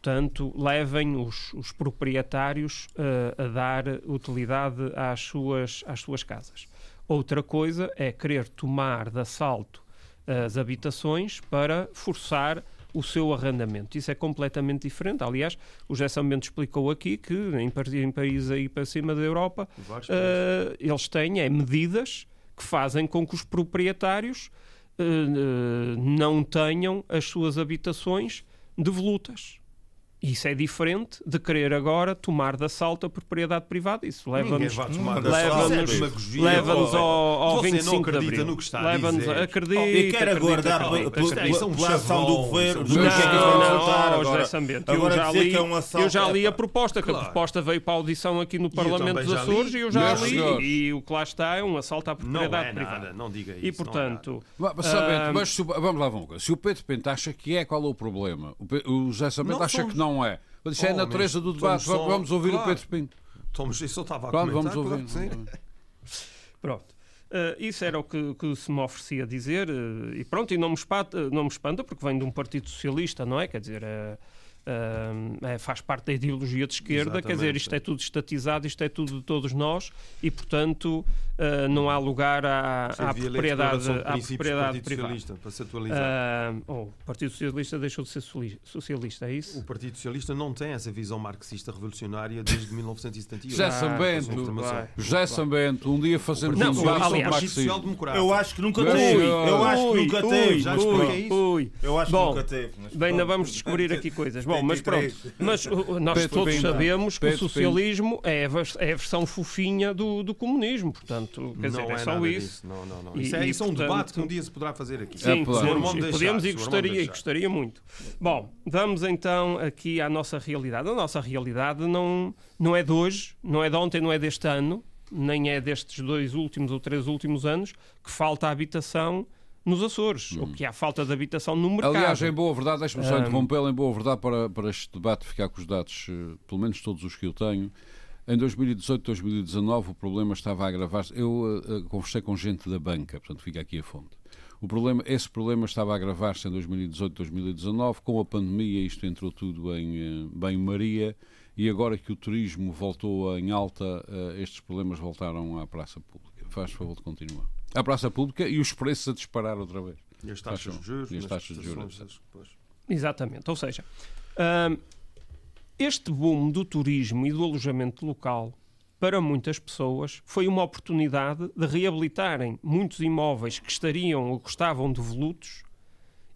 portanto, levem os, os proprietários ah, a dar utilidade às suas, às suas casas. Outra coisa é querer tomar de assalto as habitações para forçar o seu arrendamento. Isso é completamente diferente. Aliás, o José Sambento explicou aqui que em, em países aí para cima da Europa, eh, eles têm é, medidas que fazem com que os proprietários eh, eh, não tenham as suas habitações devolutas. Isso é diferente de querer agora tomar de assalto a propriedade privada. Isso leva-nos demagogia. leva-nos ao, ao Você não 25 de acredita Abril. no que está a Leva-nos dizer. acredita, E quer aguardar pela- é um pela ação do governo. Não, é Não, voltar ó, José agora. Sambento, eu já li, que é um assalto, eu já li a proposta, que a proposta veio para a audição aqui no Parlamento dos. Açores e eu já li, e o que lá está é um assalto à Não propriedade privada. não diga isso. E, não portanto, Mas, Ah, vamos lá, vamos lá. Se o Pedro Pinto acha que é, qual é o problema? O, José Sambento Não acha que não é. Mas Isso é a natureza do debate. só- vamos ouvir o claro. Pedro Pinto. Tomos, isso eu estava a Claro, comentar. vamos ouvir. claro sim. Pronto. Eh, isso era o que, que se me oferecia dizer eh, e pronto, e não me, espanta, não me espanta porque vem de um partido socialista, não é? Quer dizer, eh, eh, é, faz parte da ideologia de esquerda, quer dizer, Exatamente, isto é tudo estatizado, isto é tudo de todos nós e, portanto, eh, não há lugar à, Você à propriedade, à propriedade Partido privada. Socialista, para se atualizar. Ah, oh, o Partido Socialista deixou de ser socialista, é isso? O Partido Socialista não tem essa visão marxista revolucionária desde 1978. José Ah, Sambento, bem. José Sambento, um dia fazemos Não, um debate aliás. Eu acho que nunca teve. Eu acho que nunca teve. já expliquei isso. Eu acho que nunca teve. Bem, ainda vamos descobrir aqui coisas. Bom, mas pronto. 73. Mas uh, nós Pedro todos sabemos que o socialismo é a, é a versão fofinha do comunismo. Portanto, quer dizer, não é, é só nada isso. disso. Não, não, não. E- Isso é, e, isso é um portanto, debate que um dia se poderá fazer aqui. Sim, É, podemos, e deixar, podemos e gostaria, e gostaria muito. Bom, vamos então aqui à nossa realidade. A nossa realidade não, não é de hoje, não é de ontem, não é deste ano, nem é destes dois últimos ou três últimos anos que falta habitação nos Açores, ou que há falta de habitação no mercado. Aliás, em boa verdade, deixe-me só interrompê-lo, em boa verdade, para, para este debate ficar com os dados, eh, pelo menos todos os que eu tenho. Em 2018, 2019, o problema estava a agravar-se. Eu eh, conversei com gente da banca, portanto fica aqui a fonte. O problema, esse problema estava a agravar-se em 2018, 2019, com a pandemia, isto entrou tudo em eh, bem-maria, e agora que o turismo voltou em alta, estes problemas voltaram à praça pública. Faz favor de continuar. À praça pública e os preços a disparar outra vez. E as taxas de juros. E as taxas de juros. Exatamente. Ou seja, hum, este boom do turismo e do alojamento local, para muitas pessoas, foi uma oportunidade de reabilitarem muitos imóveis que estariam ou que estavam devolutos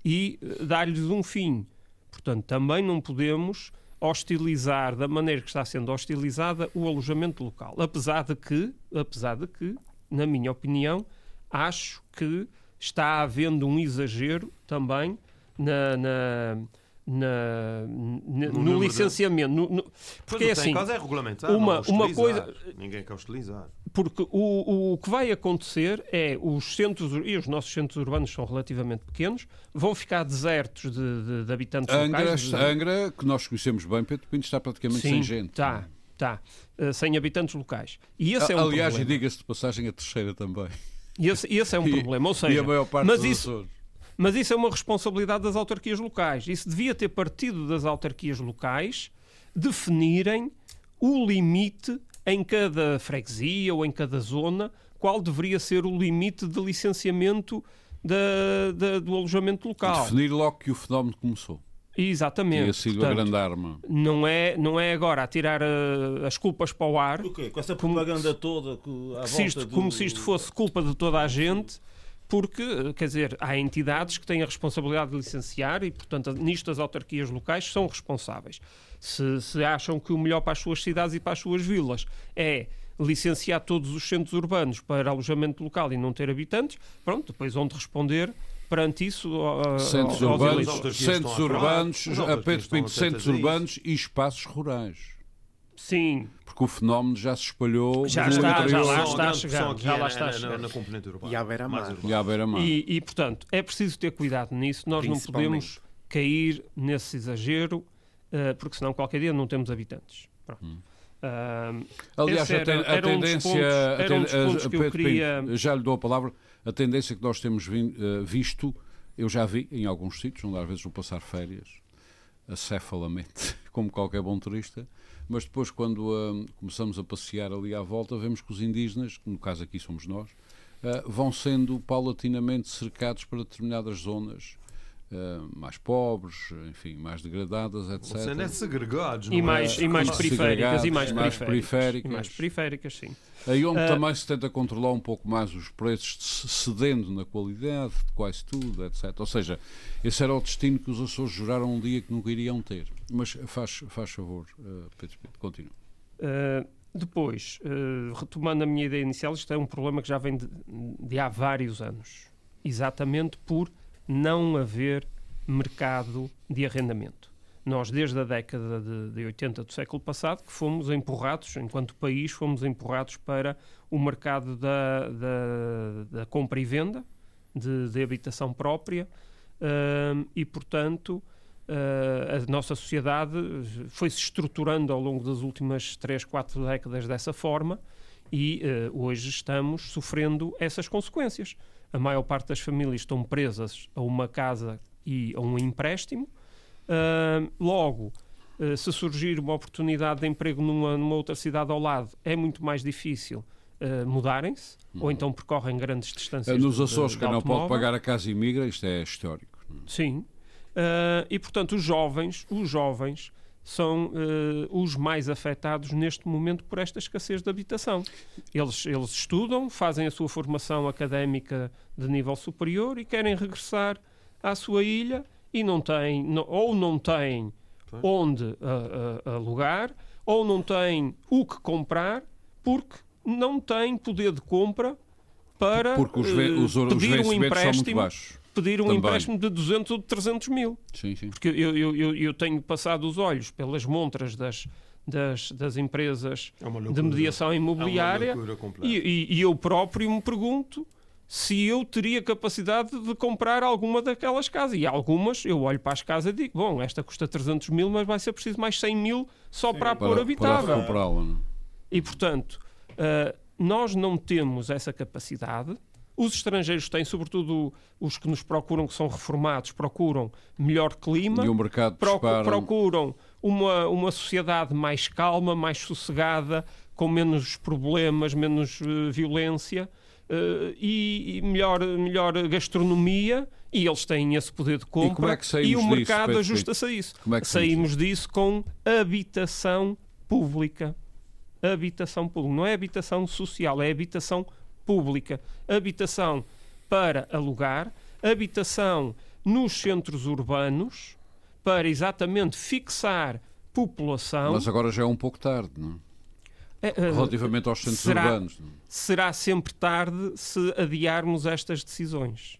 e eh, dar-lhes um fim. Portanto, também não podemos hostilizar da maneira que está sendo hostilizada o alojamento local. Apesar de que, apesar de que, na minha opinião, acho que está havendo um exagero também na, na- na- na- no, de- licenciamento. no- no- porque é assim, em causa é regulamentar, uma- não uma coisa- Ninguém quer hostilizar. porque o, o que vai acontecer é os centros, e os nossos centros urbanos são relativamente pequenos, vão ficar desertos de, de- de habitantes Angra, locais. de- Angra, que nós conhecemos bem, Pedro Pinto, está praticamente Sim, sem gente. Tá, tá. Uh, sem habitantes locais. E esse é um Aliás, e diga-se de passagem, a terceira também. E esse, esse é um E- problema. Ou e seja, a maior parte mas dos isso, Açores. Mas isso é uma responsabilidade das autarquias locais. Isso devia ter partido das autarquias locais definirem o limite em cada freguesia ou em cada zona, qual deveria ser o limite de licenciamento da- da- do alojamento local. Definir logo que o fenómeno começou. Exatamente. Tinha sido a Portanto, grande arma. não é, não é agora a tirar eh, as culpas para o ar, O quê? Com essa Como- propaganda toda que, à que volta isto- do- como se isto fosse culpa de toda a gente, porque, quer dizer, há entidades que têm a responsabilidade de licenciar e, portanto, nisto as autarquias locais são responsáveis. Se, se acham que o melhor para as suas cidades e para as suas vilas é licenciar todos os centros urbanos para alojamento local e não ter habitantes, pronto, depois vão de responder perante isso uh, Centros aos urbanos, centros urbanos, a Pedro Pinto, centros urbanos e espaços rurais. Sim, Porque o fenómeno já se espalhou Já está, já lá a está pressão aqui já é lá na- está na- chegando. Na componente urbana. E à beira-mar. E à beira-mar. E, e, portanto, é preciso ter cuidado nisso. Nós não podemos cair nesse exagero, eh, porque senão qualquer dia não temos habitantes. Pronto. Ah, Aliás, esse a, ten- era- a um tendência. pontos- a um a- a Pedro queria- já lhe dou a palavra. A tendência que nós temos vin- eh, visto, eu já vi em alguns sítios, onde às vezes vou passar férias, acefalamente, como qualquer bom turista, mas depois, quando ah, começamos a passear ali à volta, vemos que os indígenas, que no caso aqui somos nós, ah, vão sendo paulatinamente cercados para determinadas zonas. Eh, mais pobres, enfim, mais degradadas, etc. Você não é segregados, não E é? mais, e mais periféricas, e mais, mais periféricas. E mais periféricas, sim. Aí onde Ah. também se tenta controlar um pouco mais os preços, cedendo na qualidade de quase tudo, etc. Ou seja, esse era o destino que os Açores juraram um dia que nunca iriam ter. Mas faz, faz favor, uh, Pedro Pinto, continua. Uh, depois, uh, retomando a minha ideia inicial, isto é um problema que já vem de, de há vários anos. Exatamente por não haver mercado de arrendamento. Nós, desde a década de, de 80 do século passado, que fomos empurrados, enquanto país, fomos empurrados para o mercado da, da, da compra e venda, de, de habitação própria, uh, e, portanto, Uh, a nossa sociedade foi-se estruturando ao longo das últimas 3, 4 décadas dessa forma e uh, hoje estamos sofrendo essas consequências. A maior parte das famílias estão presas a uma casa e a um empréstimo. Uh, logo, se surgir uma oportunidade de emprego numa, numa, outra cidade ao lado, é muito mais difícil mudarem-se ou então percorrem grandes distâncias. Nos de, Açores, que não automóvel. pode pagar a casa e migra, isto é histórico. Sim. Uh, e portanto os jovens, os jovens são uh, os mais afetados neste momento por esta escassez de habitação. Eles, eles estudam, fazem a sua formação académica de nível superior e querem regressar à sua ilha e não têm, não, ou não têm onde uh, alugar, ou não têm o que comprar, porque não têm poder de compra para porque os, os, os pedir um empréstimo são muito baixos pedir um Também. empréstimo de 200 ou de 300 mil. Sim, sim. Porque eu, eu, eu, eu tenho passado os olhos pelas montras das, das, das empresas É uma de mediação imobiliária É uma loucura completa. e, e- e eu próprio me pergunto se eu teria capacidade de comprar alguma daquelas casas. E algumas, eu olho para as casas e digo, bom, esta custa 300 mil, mas vai ser preciso mais 100 mil só para a pôr Para, para habitável. recuperá-la. não é? E, portanto, ah, nós não temos essa capacidade. Os estrangeiros têm, sobretudo os que nos procuram, que são reformados, procuram melhor clima, E o mercado procu- dispara. procuram uma, uma sociedade mais calma, mais sossegada, com menos problemas, menos eh, violência eh, e, e melhor, melhor gastronomia. E eles têm esse poder de compra. como é que saímos o mercado ajusta-se a isso. É saímos disso com habitação pública habitação pública. Não é habitação social, é habitação pública. Habitação para alugar, habitação nos centros urbanos, para exatamente fixar população. Mas agora já é um pouco tarde, não é? É, eh, Relativamente aos centros será- urbanos. não é? será sempre tarde se adiarmos estas decisões.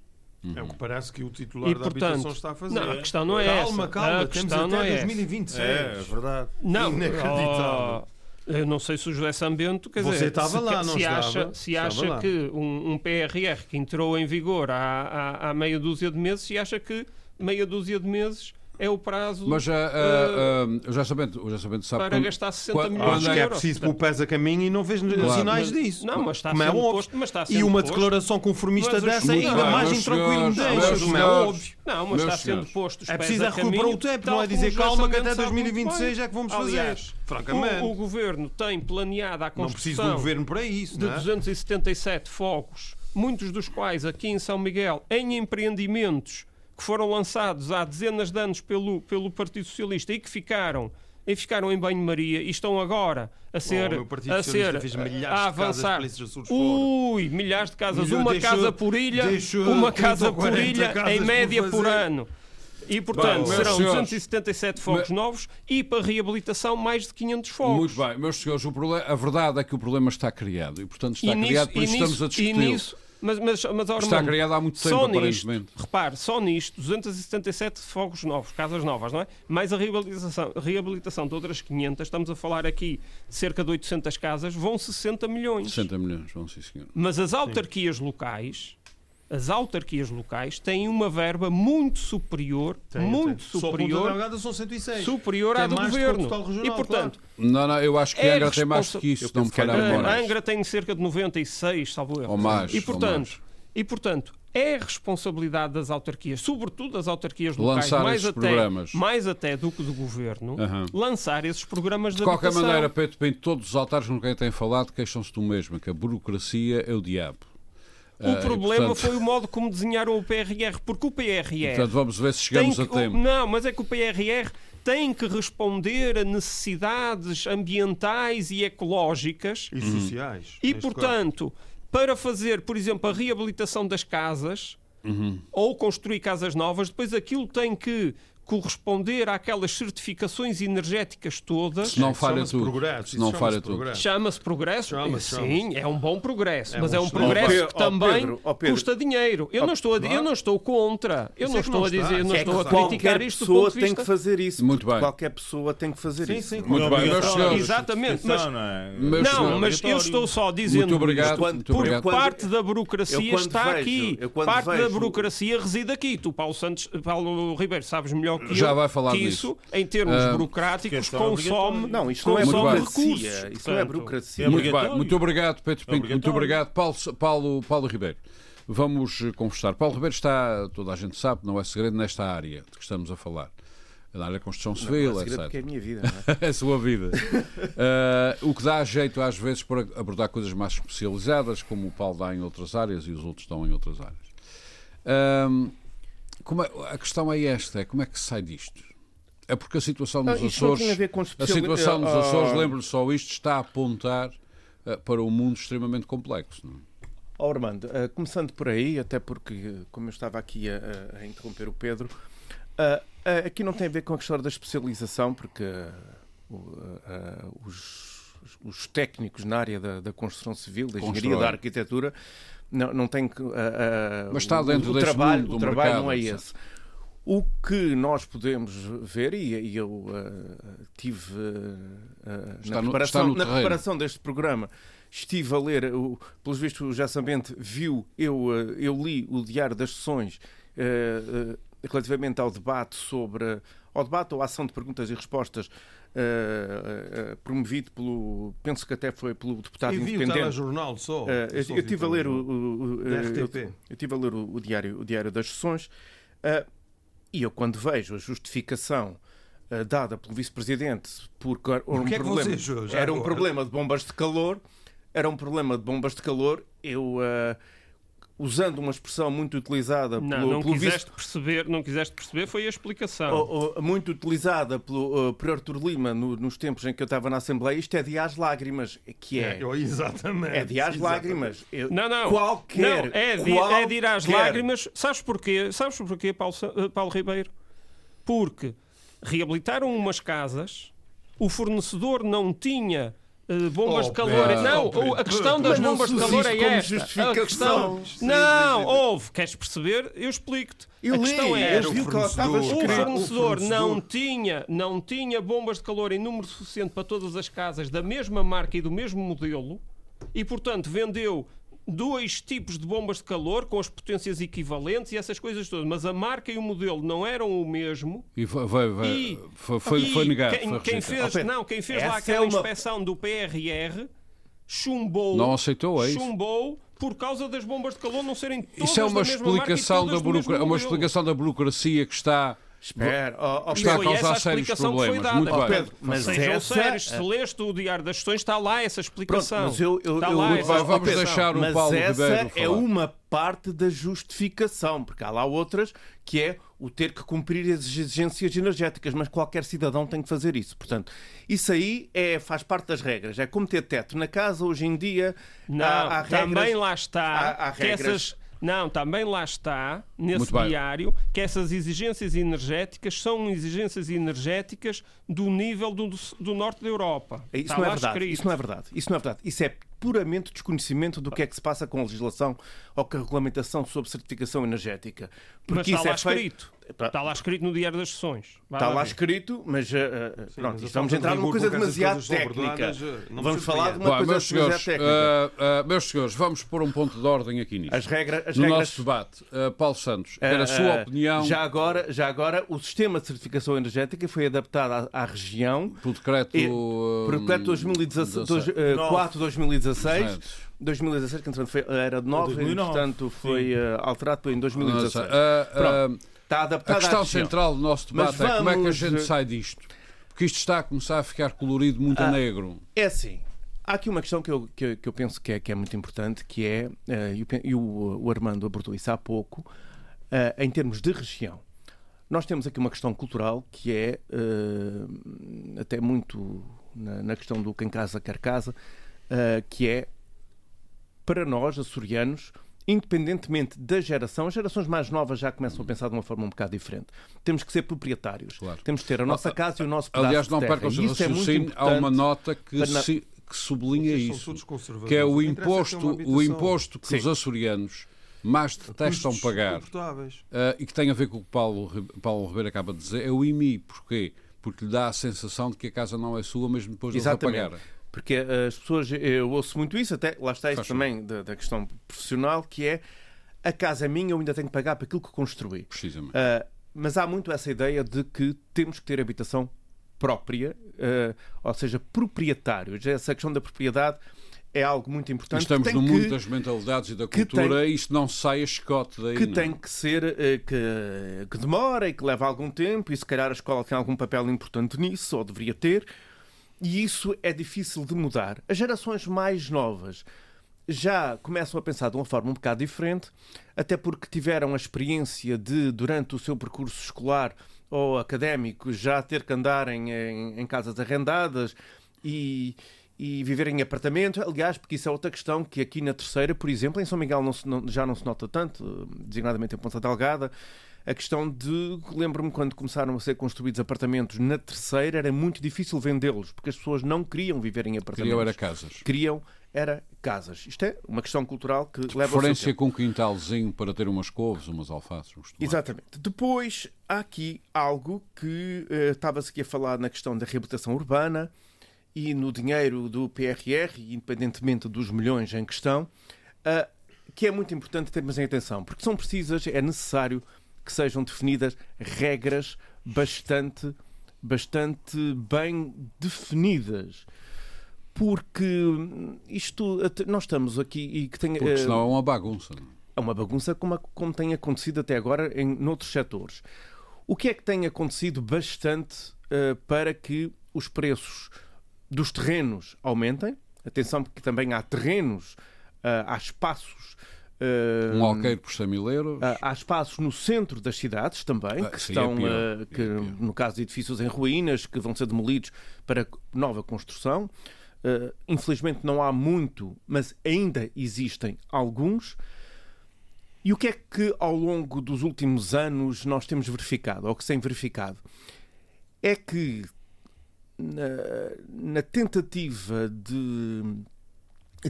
É o que parece que o titular E, da portanto, habitação está a fazer. Não, a questão não é calma, essa. calma, A temos questão até não é essa. 2026. É, é verdade. Não, Inacreditável. Eu não sei se o José Sambento, quer Você dizer, estava se, lá, não se estava? acha, se acha lá. que um, um PRR que entrou em vigor há, há, há meia dúzia de meses, se acha que meia dúzia de meses é o prazo Mas já, ah, já sabendo, já sabendo sabe para quando- gastar 60 quando- milhões de que é euros. preciso pôr pés a caminho e não vejo sinais Mas- disso. Não, mas está como é sendo óbvio. posto- mas está E uma posto. declaração conformista Mas dessa senhores- ainda mais intranquilo me deixa, como é óbvio. Não, mas está sendo posto os É preciso a é recuperar o tempo, não é dizer o calma que até sabe muito 2026 bem. é que vamos fazer. Francamente. O, o governo tem planeado a Não construção governo para isso, de não é? 277 fogos, muitos dos quais aqui em São Miguel, em empreendimentos que foram lançados há dezenas de anos pelo, pelo Partido Socialista e que ficaram, e ficaram em banho-maria e estão agora a ser, o meu Partido a ser a avançar. Ui, milhares de casas, uma deixou- casa por ilha, uma 30 casa por 40 ilha em por média por fazer. ano. E, portanto, Bem, serão senhores, 277 fogos novos e para reabilitação mais de 500 fogos. Muito bem, meus senhores, o problema, a verdade é que o problema está criado e, portanto, está E nisso- criado, por e isso nisso- estamos a e discutir. nisso- mas, mas, mas, Está criado há muito tempo, só nisto, repare, só nisto, 277 fogos novos, casas novas, não é? Mais a reabilitação, reabilitação de outras 500, estamos a falar aqui de cerca de 800 casas, vão 60 milhões. 60 milhões, vão sim, senhor. Mas as autarquias locais, as autarquias locais têm uma verba muito superior, Tem, muito tem. Superior, Delgada são 106. superior Tem à do governo. regional, e portanto, Não, não, eu acho que É Angra tem mais que isso, não me penso que falha a é a. Angra tem cerca de 96, salvo erro. Ou mais, E ou portanto, mais. e portanto, é responsabilidade das autarquias, sobretudo das autarquias locais, Lançar mais esses até, programas. mais até do que do governo, Aham. lançar esses programas de, De qualquer habitação. maneira, Pedro Pinto, todos os altares com quem tem falado queixam-se do mesmo, que a burocracia é o diabo. O Ah, e, problema portanto- foi o modo como desenharam o PRR, porque o PRR Portanto, vamos ver se chegamos tem a que- tempo. Não, mas é que o PRR tem que responder a necessidades ambientais e ecológicas E sociais. e, portanto, para fazer, por exemplo, a reabilitação das casas Uhum. ou construir casas novas, depois aquilo tem que corresponder àquelas certificações energéticas todas. Se não Isso falha chama-se tudo. progresso, Se não chama-se falha tudo. progresso. Chama-se progresso? Chama-se, Sim, chama-se. é um bom progresso, É mas um é um progresso que também Pedro, Pedro. custa dinheiro. Eu não estou a, eu não estou contra. Eu não é estou a dizer, não É estou a criticar Qualquer isto do pessoa ponto de tem que fazer isso. Muito bem. Qualquer pessoa tem que fazer Sim, isso. sim, Muito Não é bem, meus. Exatamente, mas- não é? Mas eu estou só dizendo Muito obrigado. isto quando- muito porque obrigado. quando- parte da burocracia está vejo- aqui. Parte da burocracia reside aqui. Tu, Paulo Santos, Paulo Ribeiro, sabes melhor que Já eu vai falar que isso, em termos Ah, burocráticos, questão consome. Não, isto não é Muito bem. burocracia. recursos. Isso não é burocracia. Muito É bem, obrigatório. muito obrigado, Pedro Pinto. Muito obrigado, Paulo, Paulo, Paulo Ribeiro. Vamos eh, conversar. Paulo Ribeiro está, toda a gente sabe, não é segredo, nesta área de que estamos a falar. Na área da construção civil, Não é segredo etc. porque é a minha vida. não é? É a sua vida. Eh, o que dá jeito às vezes para abordar coisas mais especializadas, como o Paulo dá em outras áreas e os outros dão em outras áreas. Ahm, como é- a questão é esta: é como é que se sai disto? É porque a situação nos não Açores, tem a a situação nos Ah, Açores, lembro-lhe só isto, está a apontar eh, para um mundo extremamente complexo. Não? Ó, Armando, eh, começando por aí, até porque, eh, como eu estava aqui a, a- interromper o Pedro, ah, ah, aqui não tem a ver com a questão da especialização, porque ah, ah, os, os técnicos na área da, da construção civil, da engenharia, Constroem. da arquitetura, não, não tem que. ah, ah, Mas está o- dentro o, deste trabalho, mundo do o trabalho mercado, não é etc. esse. O que nós podemos ver, e, e eu ah, tive ah, Está na, no- preparação, na terreno. preparação deste programa, estive a ler, o, pelos vistos o Jassamente viu, eu, eu li o Diário das Sessões relativamente ao debate sobre, ao debate ou à ação de perguntas e respostas ah, promovido pelo, penso que até foi pelo deputado E vi o independente. telejornal só. Ah, eu, eu vi estive a ler o, o- o- eu- eu estive a ler o, o diário, o diário das sessões e eu quando vejo a justificação dada pelo vice-presidente porque era um é problema, era um agora? problema de bombas de calor, era um problema de bombas de calor, eu usando uma expressão muito utilizada Não, pelo, não pelo quiseste perceber, não quiseste perceber, foi a explicação. Oh, oh, muito utilizada pelo uh, por Artur Lima no- nos tempos em que eu estava na Assembleia, isto é de às lágrimas, que é, É, exatamente. é de às lágrimas. Eu- Não, não. Qualquer, não, é, de, é de ir às qualquer- lágrimas. Sabes porquê? Sabes porquê, Paulo, eh, Paulo Ribeiro? Porque reabilitaram umas casas, o fornecedor não tinha eh, bombas Oh, de calor. Pedro, não, oh, a questão das Mas não bombas de calor é esta. A questão... Não, houve. Queres perceber? Eu explico-te. Eu a li, questão é esta. estava fornecedor. O fornecedor, o não fornecedor. tinha, não tinha bombas de calor em número suficiente para todas as casas da mesma marca e do mesmo modelo e, portanto, vendeu dois tipos de bombas de calor com as potências equivalentes e essas coisas todas. Mas a marca e o modelo não eram o mesmo. E foi, foi, foi, E- foi, foi, e foi negado. Quem, foi quem fez, não, quem fez lá essa aquela é uma- inspeção do PRR chumbou. Não aceitou, é isso? Chumbou por causa das bombas de calor não serem todas Isso é uma da mesma marca e explicação, todas da do mesmo burocra... uma explicação da burocracia que está. Espera, ó, ó, E Está a causar essa a sérios explicação que foi problemas. dada. Muito bem. Pedro, mas Sejam essa- sérios, se leste o Diário das Sessões, está lá essa explicação. Pronto, mas eu, eu, está eu- lá essa Vai, vamos deixar o mas Paulo essa Ribeiro é falar. uma parte da justificação, porque há lá outras que é o ter que cumprir as exigências energéticas, mas qualquer cidadão tem que fazer isso. Portanto, isso aí é, faz parte das regras. É como ter teto na casa hoje em dia. Não, há, há também regras, lá está há- há que regras. essas. Não, também lá está, nesse Muito bem. diário, que essas exigências energéticas são exigências energéticas do nível do, do norte da Europa. Isso está não é verdade. escrito. Isso não é verdade. Isso não é verdade. Isso é puramente desconhecimento do que é que se passa com a legislação ou com a regulamentação sobre certificação energética. Mas Porque está isso lá é feito. Está lá escrito no Diário das Sessões. Vai Está lá ver. escrito, mas uh, uh, Sim, pronto, mas a isto vamos falta de entrar numa coisa demasiado técnica. Vamos falar de uma Bom, coisa meus, senhores, demasiado técnica. ah, ah, meus senhores, vamos pôr um ponto de ordem aqui nisto. As regras, as no regras nosso debate, Paulo Santos, quero a sua opinião Já agora, já agora, o sistema de certificação energética foi adaptado à, à região pelo decreto. e- por decreto 2016, dois- 17. Nove. 4 de 2016. Certo. 2016, que entretanto foi- era de 9 e 2009. portanto foi alterado em 2016. Ah, ah, Pronto. Está adaptado a questão à central do nosso debate Mas é como é que a vamos, gente eh, sai disto. Porque isto está a começar a ficar colorido muito Ah. negro. É assim. Há aqui uma questão que eu, que, que eu penso que é, que é muito importante, que é, eh, e o o, Armando abordou isso há pouco, eh, em termos de região. Nós temos aqui uma questão cultural que é eh, até muito na, na questão do quem casa quer casa, eh, que é para nós, açorianos, independentemente da geração, as gerações mais novas já começam a pensar de uma forma um bocado diferente. Temos que ser proprietários. Claro. Temos que ter a nossa casa e o nosso pedaço Aliás, não percam o é muito raciocínio, há uma nota que, para se- que sublinha isso, que é o é imposto, o imposto que Sim. os açorianos mais detestam pagar ah, e que tem a ver com o que o Paulo, Paulo Ribeiro acaba de dizer, é o IMI. Porquê? Porque lhe dá a sensação de que a casa não é sua, mesmo depois de a pagar. Porque eh, as pessoas, eu ouço muito isso, até lá está isso Faz também da, da questão profissional, que é a casa é minha, eu ainda tenho que pagar para aquilo que construí. Precisamente. Ah, mas há muito essa ideia de que temos que ter habitação própria, ah, ou seja, proprietários. Essa questão da propriedade é algo muito importante. Estamos no tem mundo que, das mentalidades e da cultura e isto não sai a chicote daí. que não. tem que ser que, que demora e que leva algum tempo, e se calhar a escola tem algum papel importante nisso, ou deveria ter, e isso é difícil de mudar. As gerações mais novas já começam a pensar de uma forma um bocado diferente, até porque tiveram a experiência de, durante o seu percurso escolar ou académico, já ter que andar em, em- em casas arrendadas e, e viver em apartamento. Aliás, porque isso é outra questão que aqui na terceira, por exemplo, em São Miguel não se- não- já não se nota tanto, designadamente em Ponta Delgada, a questão de. Lembro-me quando começaram a ser construídos apartamentos na terceira, era muito difícil vendê-los, porque as pessoas não queriam viver em apartamentos. Queriam era casas. Queriam era casas. Isto é uma questão cultural que leva ao seu Preferência com um quintalzinho para ter umas couves, umas alfaces, uns tomates. Exatamente. Depois há aqui algo que eh, estava-se aqui a falar na questão da reabilitação urbana e no dinheiro do PRR, independentemente dos milhões em questão, ah, que é muito importante termos em atenção, porque são precisas, é necessário que sejam definidas regras bastante, bastante bem definidas. Porque isto, nós estamos aqui e que tem. Porque eh, senão é uma bagunça. é? é uma bagunça como, como tem acontecido até agora em noutros setores. O que é que tem acontecido bastante eh, para que os preços dos terrenos aumentem? Atenção, porque também há terrenos, ah, há espaços. Ah, Um alqueire por 100 mil euros. ah, Há espaços no centro das cidades também, Ah, que estão, é É que, pior. no caso de edifícios em ruínas, que vão ser demolidos para nova construção. Ah, infelizmente não há muito, mas ainda existem alguns. E o que é que ao longo dos últimos anos nós temos verificado, ou que tem verificado? É que na, na tentativa de,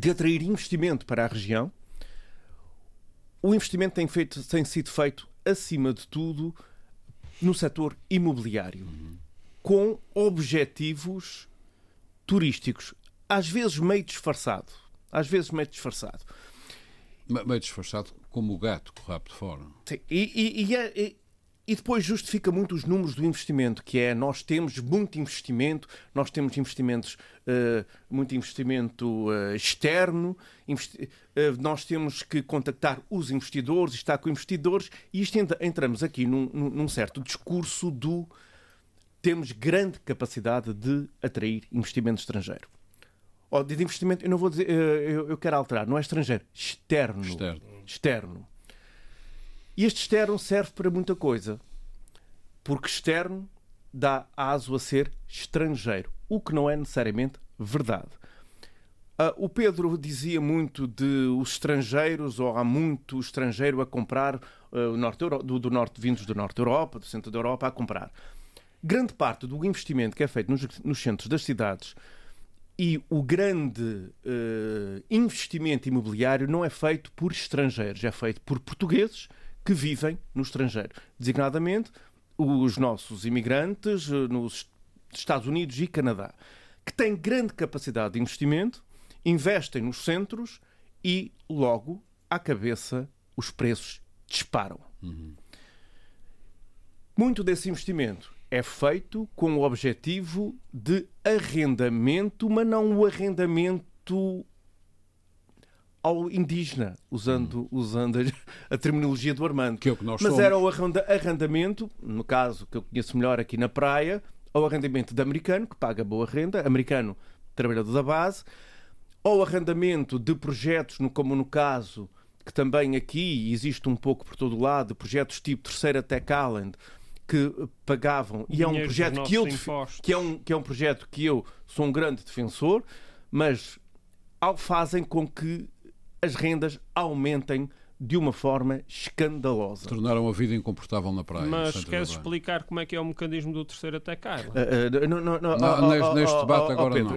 de atrair investimento para a região, o investimento tem, feito, tem sido feito, acima de tudo, no setor imobiliário, com objetivos turísticos, às vezes meio disfarçado. Às vezes meio disfarçado. Me- Meio disfarçado como o gato com o rabo de fora. Sim, E, e- e é- e- depois justifica muito os números do investimento, que é nós temos muito investimento, nós temos investimentos, eh, muito investimento eh, externo, investi- eh, nós temos que contactar os investidores, estar com investidores, e isto entra- entramos aqui num, num- certo discurso do temos grande capacidade de atrair investimento estrangeiro. Ou de investimento, eu não vou dizer, eu, eu quero alterar, não é estrangeiro, externo. Externo. Externo. E este externo serve para muita coisa. Porque externo dá aso a ser estrangeiro, o que não é necessariamente verdade. Ah, o Pedro dizia muito de os estrangeiros, ou há muito estrangeiro a comprar, o norte do, do norte, vindos do norte da Europa, do centro da Europa, a comprar. Grande parte do investimento que é feito nos, nos centros das cidades e o grande eh, investimento imobiliário não é feito por estrangeiros, é feito por portugueses que vivem no estrangeiro. Designadamente, os nossos imigrantes eh, nos Estados Unidos e Canadá, que têm grande capacidade de investimento, investem nos centros e, logo, à cabeça, os preços disparam. Muito desse investimento é feito com o objetivo de arrendamento, mas não o arrendamento ao indígena, usando, usando a, a terminologia do Armando. Que é o que nós mas somos. era o arrenda- arrendamento, no caso que eu conheço melhor aqui na praia, ao arrendamento de americano, que paga boa renda, americano, trabalhador da base, ao arrendamento de projetos, no- como no caso que também aqui existe um pouco por todo o lado, projetos tipo Terceira Tech Island, que pagavam, e é um projeto que eu, que é um, que é um projeto que eu sou um grande defensor, mas ao- fazem com que as rendas aumentem de uma forma escandalosa. Tornaram a vida incomportável na praia. Mas queres explicar como é que é o mecanismo do terceiro até Island? Uh, uh, não, não, não, Não, oh, oh, neste- neste debate oh, agora Pedro, não.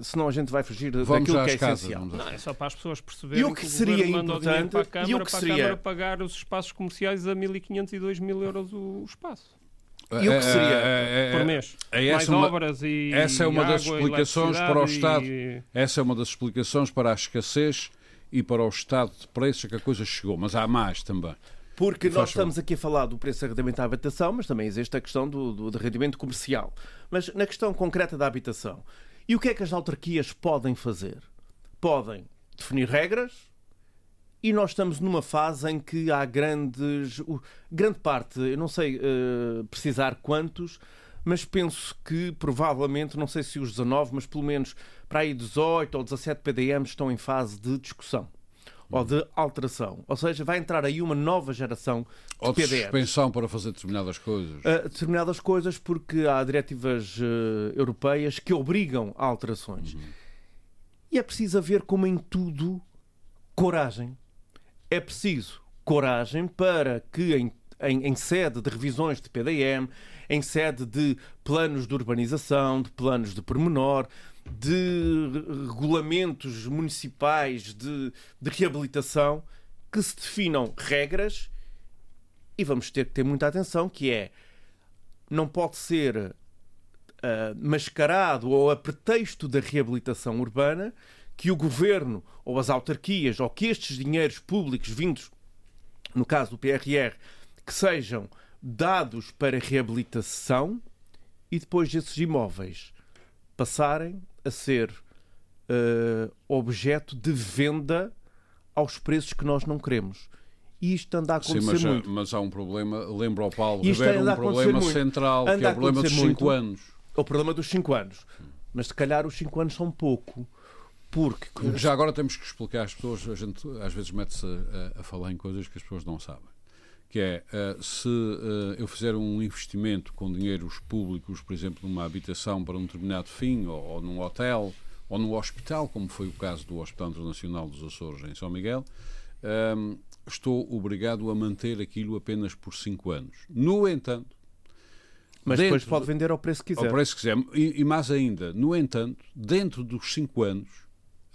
uh, senão a gente vai fugir Vamos daquilo que é casas. essencial. Não, é só para as pessoas perceberem E o que o seria o dinheiro para a importante- e Câmara, o que para seria- a Câmara pagar os espaços comerciais a 1.500 e 2.000 euros o espaço. E o que seria? É, é, por é, mês. é Mais essa uma- obras e essa é uma das água, explicações para o Estado. e- Essa é uma das explicações para a escassez e para o estado de preços que a coisa chegou. Mas há mais também. Porque nós favor. estamos aqui a falar do preço de arrendamento à habitação, mas também existe a questão do, do, de rendimento comercial. Mas na questão concreta da habitação, e o que é que as autarquias podem fazer? Podem definir regras, e nós estamos numa fase em que há grandes. grande parte, eu não sei eh, precisar quantos, mas penso que provavelmente, não sei se os 19, mas pelo menos para aí 18 ou 17 PDMs estão em fase de discussão ou de alteração. Ou seja, vai entrar aí uma nova geração de Ou de suspensão para fazer determinadas coisas. Uh, determinadas coisas porque há diretivas uh, europeias que obrigam a alterações. E é preciso haver, como em tudo, coragem. É preciso coragem para que, em, em, em sede de revisões de PDM, em sede de planos de urbanização, de planos de pormenor, de re- regulamentos municipais de, de reabilitação, que se definam regras e vamos ter que ter muita atenção, que é não pode ser ah, mascarado ou a pretexto da reabilitação urbana que o governo ou as autarquias ou que estes dinheiros públicos vindos, no caso do PRR, que sejam dados para reabilitação e depois esses imóveis passarem a ser ah, objeto de venda aos preços que nós não queremos. E isto anda a Sim, acontecer mas, muito. mas há um problema, lembro ao Paulo Isto Ribeiro, um problema central, Anda que é a o problema dos acontecer 5 muito. anos. É o problema dos 5 anos. Mas se calhar os 5 anos são pouco. Porque Já agora temos que explicar às pessoas, a gente às vezes mete-se a, a falar em coisas que as pessoas não sabem. Que é, eh, se eh, eu fizer um investimento com dinheiros públicos, por exemplo, numa habitação para um determinado fim, ou, ou num hotel, ou num hospital, como foi o caso do Hospital Internacional dos Açores em São Miguel, ehm, estou obrigado a manter aquilo apenas por 5 anos. No entanto, Mas Dentro depois pode vender ao preço que quiser. ao preço que quiser. E, e mais ainda, no entanto, dentro dos 5 anos,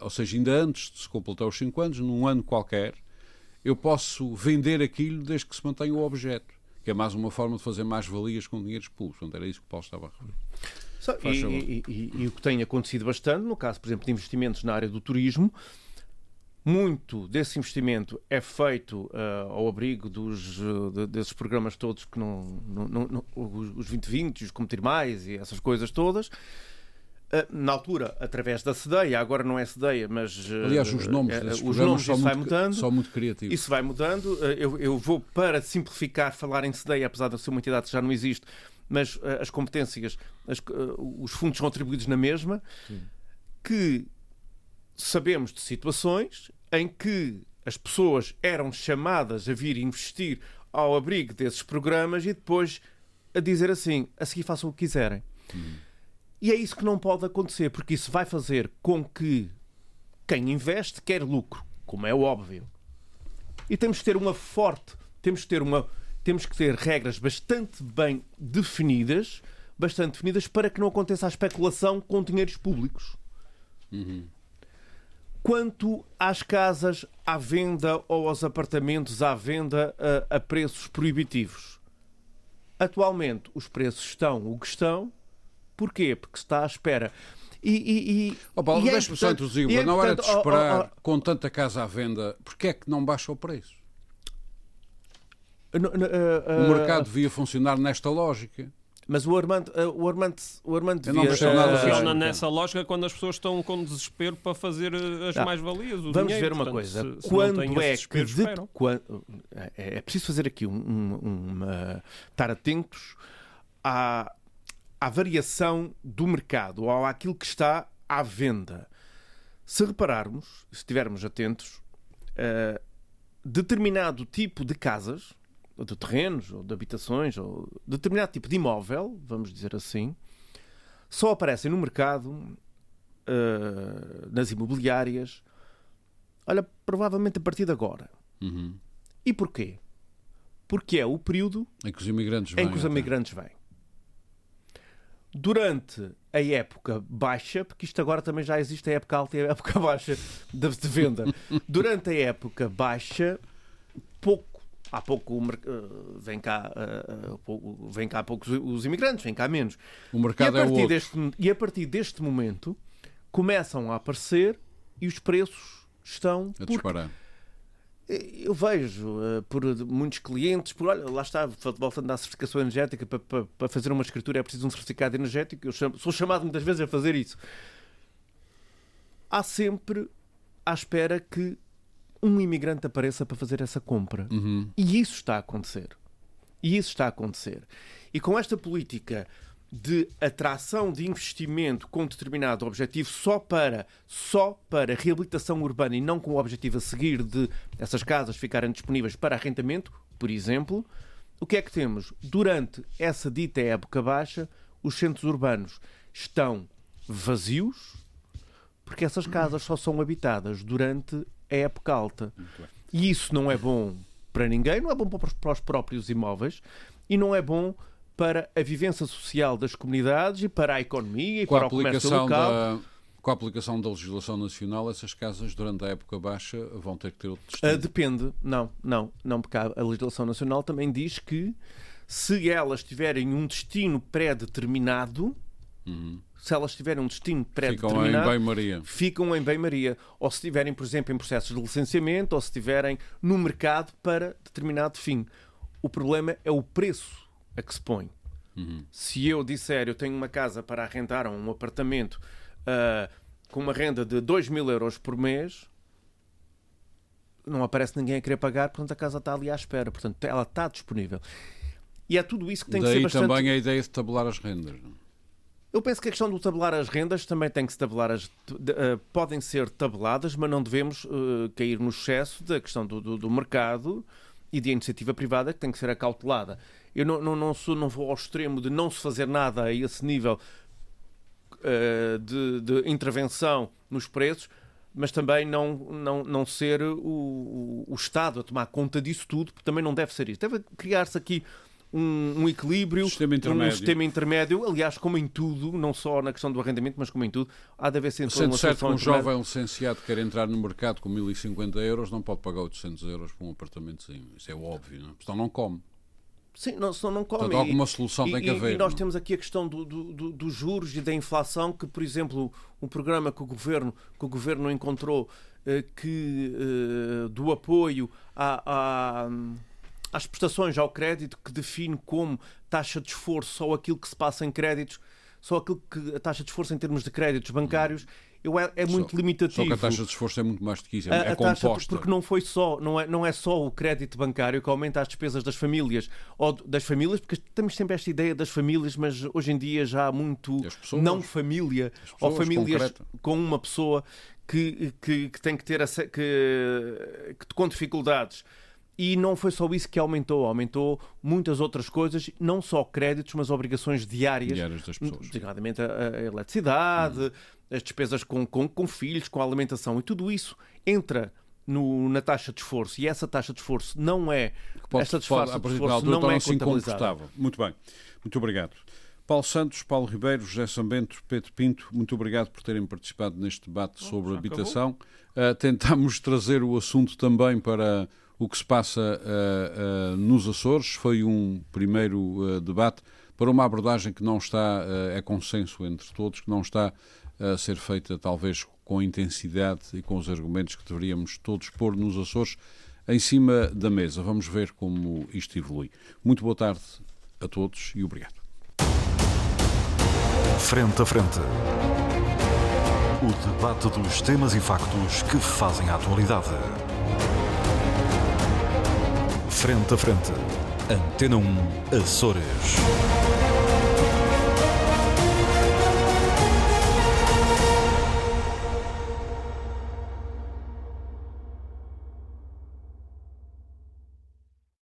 ou seja, ainda antes de se completar os 5 anos, num ano qualquer, eu posso vender aquilo desde que se mantenha o objeto. Que é mais uma forma de fazer mais valias com dinheiros públicos. Portanto, era isso que o Paulo estava a referir. Só- e, e- e- e o que tem acontecido bastante, no caso, por exemplo, de investimentos na área do turismo, muito desse investimento é feito ah, ao abrigo dos, de- desses programas todos que não, não- não- não- os os 2020, os Competir Mais e essas coisas todas. Ah, na altura, através da CEDEIA, agora não é CEDEIA, mas ah, Aliás, os nomes desses os nomes são isso vai muito, mudando. são muito criativos. Isso vai mudando. Eu, eu vou, para simplificar, falar em CDEI, apesar de ser uma entidade que já não existe, mas as competências, as- os fundos são atribuídos na mesma, que sabemos de situações em que as pessoas eram chamadas a vir investir ao abrigo desses programas e depois a dizer assim, a seguir façam o que quiserem. E é isso que não pode acontecer, porque isso vai fazer com que quem investe quer lucro, como é óbvio. E temos que ter uma forte, temos que ter uma, temos que ter regras bastante bem definidas, bastante definidas para que não aconteça a especulação com dinheiros públicos. Quanto às casas à venda ou aos apartamentos à venda a, a preços proibitivos, atualmente os preços estão o que estão. Porquê? Porque se está à espera. E, e, e, Oh, Paulo, e é deixa-me só introduzir, é não era de oh, oh, esperar, oh, com tanta casa à venda, porque é que não baixa o preço? oh, no- no, uh, O uh, mercado devia funcionar nesta lógica. Mas o Armando, uh, o Armando, o Armando não devia, uh, disso. Funciona Ah, nessa lógica quando as pessoas estão com desespero para fazer as Não. mais-valias. Vamos dinheiro. ver uma Portanto, coisa. se- se não quando é que de- esperam. quan- é, é preciso fazer aqui um, um- uma, estar atentos à, à variação do mercado ou àquilo que está à venda. Se repararmos, se estivermos atentos, uh, determinado tipo de casas, ou de terrenos, ou de habitações, ou determinado tipo de imóvel, vamos dizer assim, só aparecem no mercado, uh, nas imobiliárias, olha, provavelmente a partir de agora. Uhum. E porquê? Porque é o período em que os imigrantes em vêm. que os imigrantes vêm. Durante a época baixa, porque isto agora também já existe a época alta e a época baixa de, de venda. Durante a época baixa, pouco, há pouco uh, vem cá, uh, pouco, vem cá poucos os imigrantes, vem cá menos. O E a, mercado é partir outro. deste, e a partir deste momento começam a aparecer e os preços estão A disparar. Eu vejo uh, por muitos clientes, por olha, lá está, voltando à certificação energética, para, para, para fazer uma escritura é preciso um certificado energético. Eu chamo- sou chamado muitas vezes a fazer isso. Há sempre à espera que um imigrante apareça para fazer essa compra. Uhum. E isso está a acontecer. E isso está a acontecer. E com esta política de atração de investimento com determinado objetivo só para só para reabilitação urbana e não com o objetivo a seguir de essas casas ficarem disponíveis para arrendamento, por exemplo, o que é que temos? Durante essa dita época baixa, os centros urbanos estão vazios porque essas casas só são habitadas durante a época alta. E isso não é bom para ninguém, não é bom para os- para os próprios imóveis e não é bom para a vivência social das comunidades e para a economia e Com a, para o comércio local. da, com a aplicação da legislação nacional, essas casas, durante a época baixa, vão ter que ter outro Ah, destino. depende, não, não, não, porque a legislação nacional também diz que se elas tiverem um destino pré-determinado, se elas tiverem um destino Ficam em pré-determinado, ficam em bem-maria. Ou se estiverem, por exemplo, em processos de licenciamento, ou se estiverem no mercado para determinado fim. O problema é o preço a que se põe. Se eu disser eu tenho uma casa para arrendar ou um apartamento ah, com uma renda de 2 mil euros por mês, não aparece ninguém a querer pagar, portanto a casa está ali à espera. Portanto, ela está disponível. E é tudo isso que tem que ser Daí bastante... também a ideia de tabular as rendas. não? Eu penso que a questão do tabelar as rendas também tem que se tabelar as. de- eh, podem ser tabeladas, mas não devemos eh, cair no excesso da questão do, do- do mercado e da iniciativa privada que tem que ser acautelada. Eu não, não, não, sou, não vou ao extremo de não se fazer nada a esse nível eh, de, de intervenção nos preços, mas também não, não, não ser o, o, Estado a tomar conta disso tudo, porque também não deve ser isso. Deve criar-se aqui um, um equilíbrio, Sistema um sistema intermédio, aliás, como em tudo, não só na questão do arrendamento, mas como em tudo, há de haver sempre Sendo uma certo que um jovem licenciado que quer entrar no mercado com 1050 euros não pode pagar 800 euros por um apartamentozinho. Isso é óbvio, não? é? Senão não come. Sim, não, senão não come. Portanto, alguma solução e, tem que e- haver, E nós temos aqui a questão do- do- do- dos juros e da inflação, que, por exemplo, um programa que o governo, que o governo encontrou eh, que eh, do apoio à- à- às prestações ao crédito, que define como taxa de esforço só aquilo que se passa em créditos, só aquilo que a taxa de esforço em termos de créditos bancários, eu, é, é muito Só- limitativo. Só que a taxa de esforço é muito mais do que isso. É, A- é a taxa- composta. porque não foi só, não é, não é só o crédito bancário que aumenta as despesas das famílias, ou das famílias, porque temos sempre esta ideia das famílias, mas hoje em dia já há muito as pessoas? não família, ou famílias concreta. com uma pessoa que, que, que tem que ter que, que com dificuldades. E não foi só isso que aumentou, aumentou muitas outras coisas, não só créditos, mas obrigações diárias Diárias das pessoas. designadamente a, a eletricidade, as despesas com, com, com filhos, com a alimentação, e tudo isso entra no- na taxa de esforço, e essa taxa de esforço não é. Pode, esta pode, de esforço altura, não é incomportável. Muito bem. Muito obrigado. Paulo Santos, Paulo Ribeiro, José Sambento, Pedro Pinto, muito obrigado por terem participado neste debate sobre habitação. Uh, tentámos trazer o assunto também para o que se passa uh, uh, nos Açores. Foi um primeiro uh, debate para uma abordagem que não está, uh, é consenso entre todos, que não está a ser feita talvez com intensidade e com os argumentos que deveríamos todos pôr nos Açores em cima da mesa. Vamos ver como isto evolui. Muito boa tarde a todos e obrigado. Frente a frente. O debate dos temas e factos que fazem a atualidade. Frente a frente. Antena 1 Açores.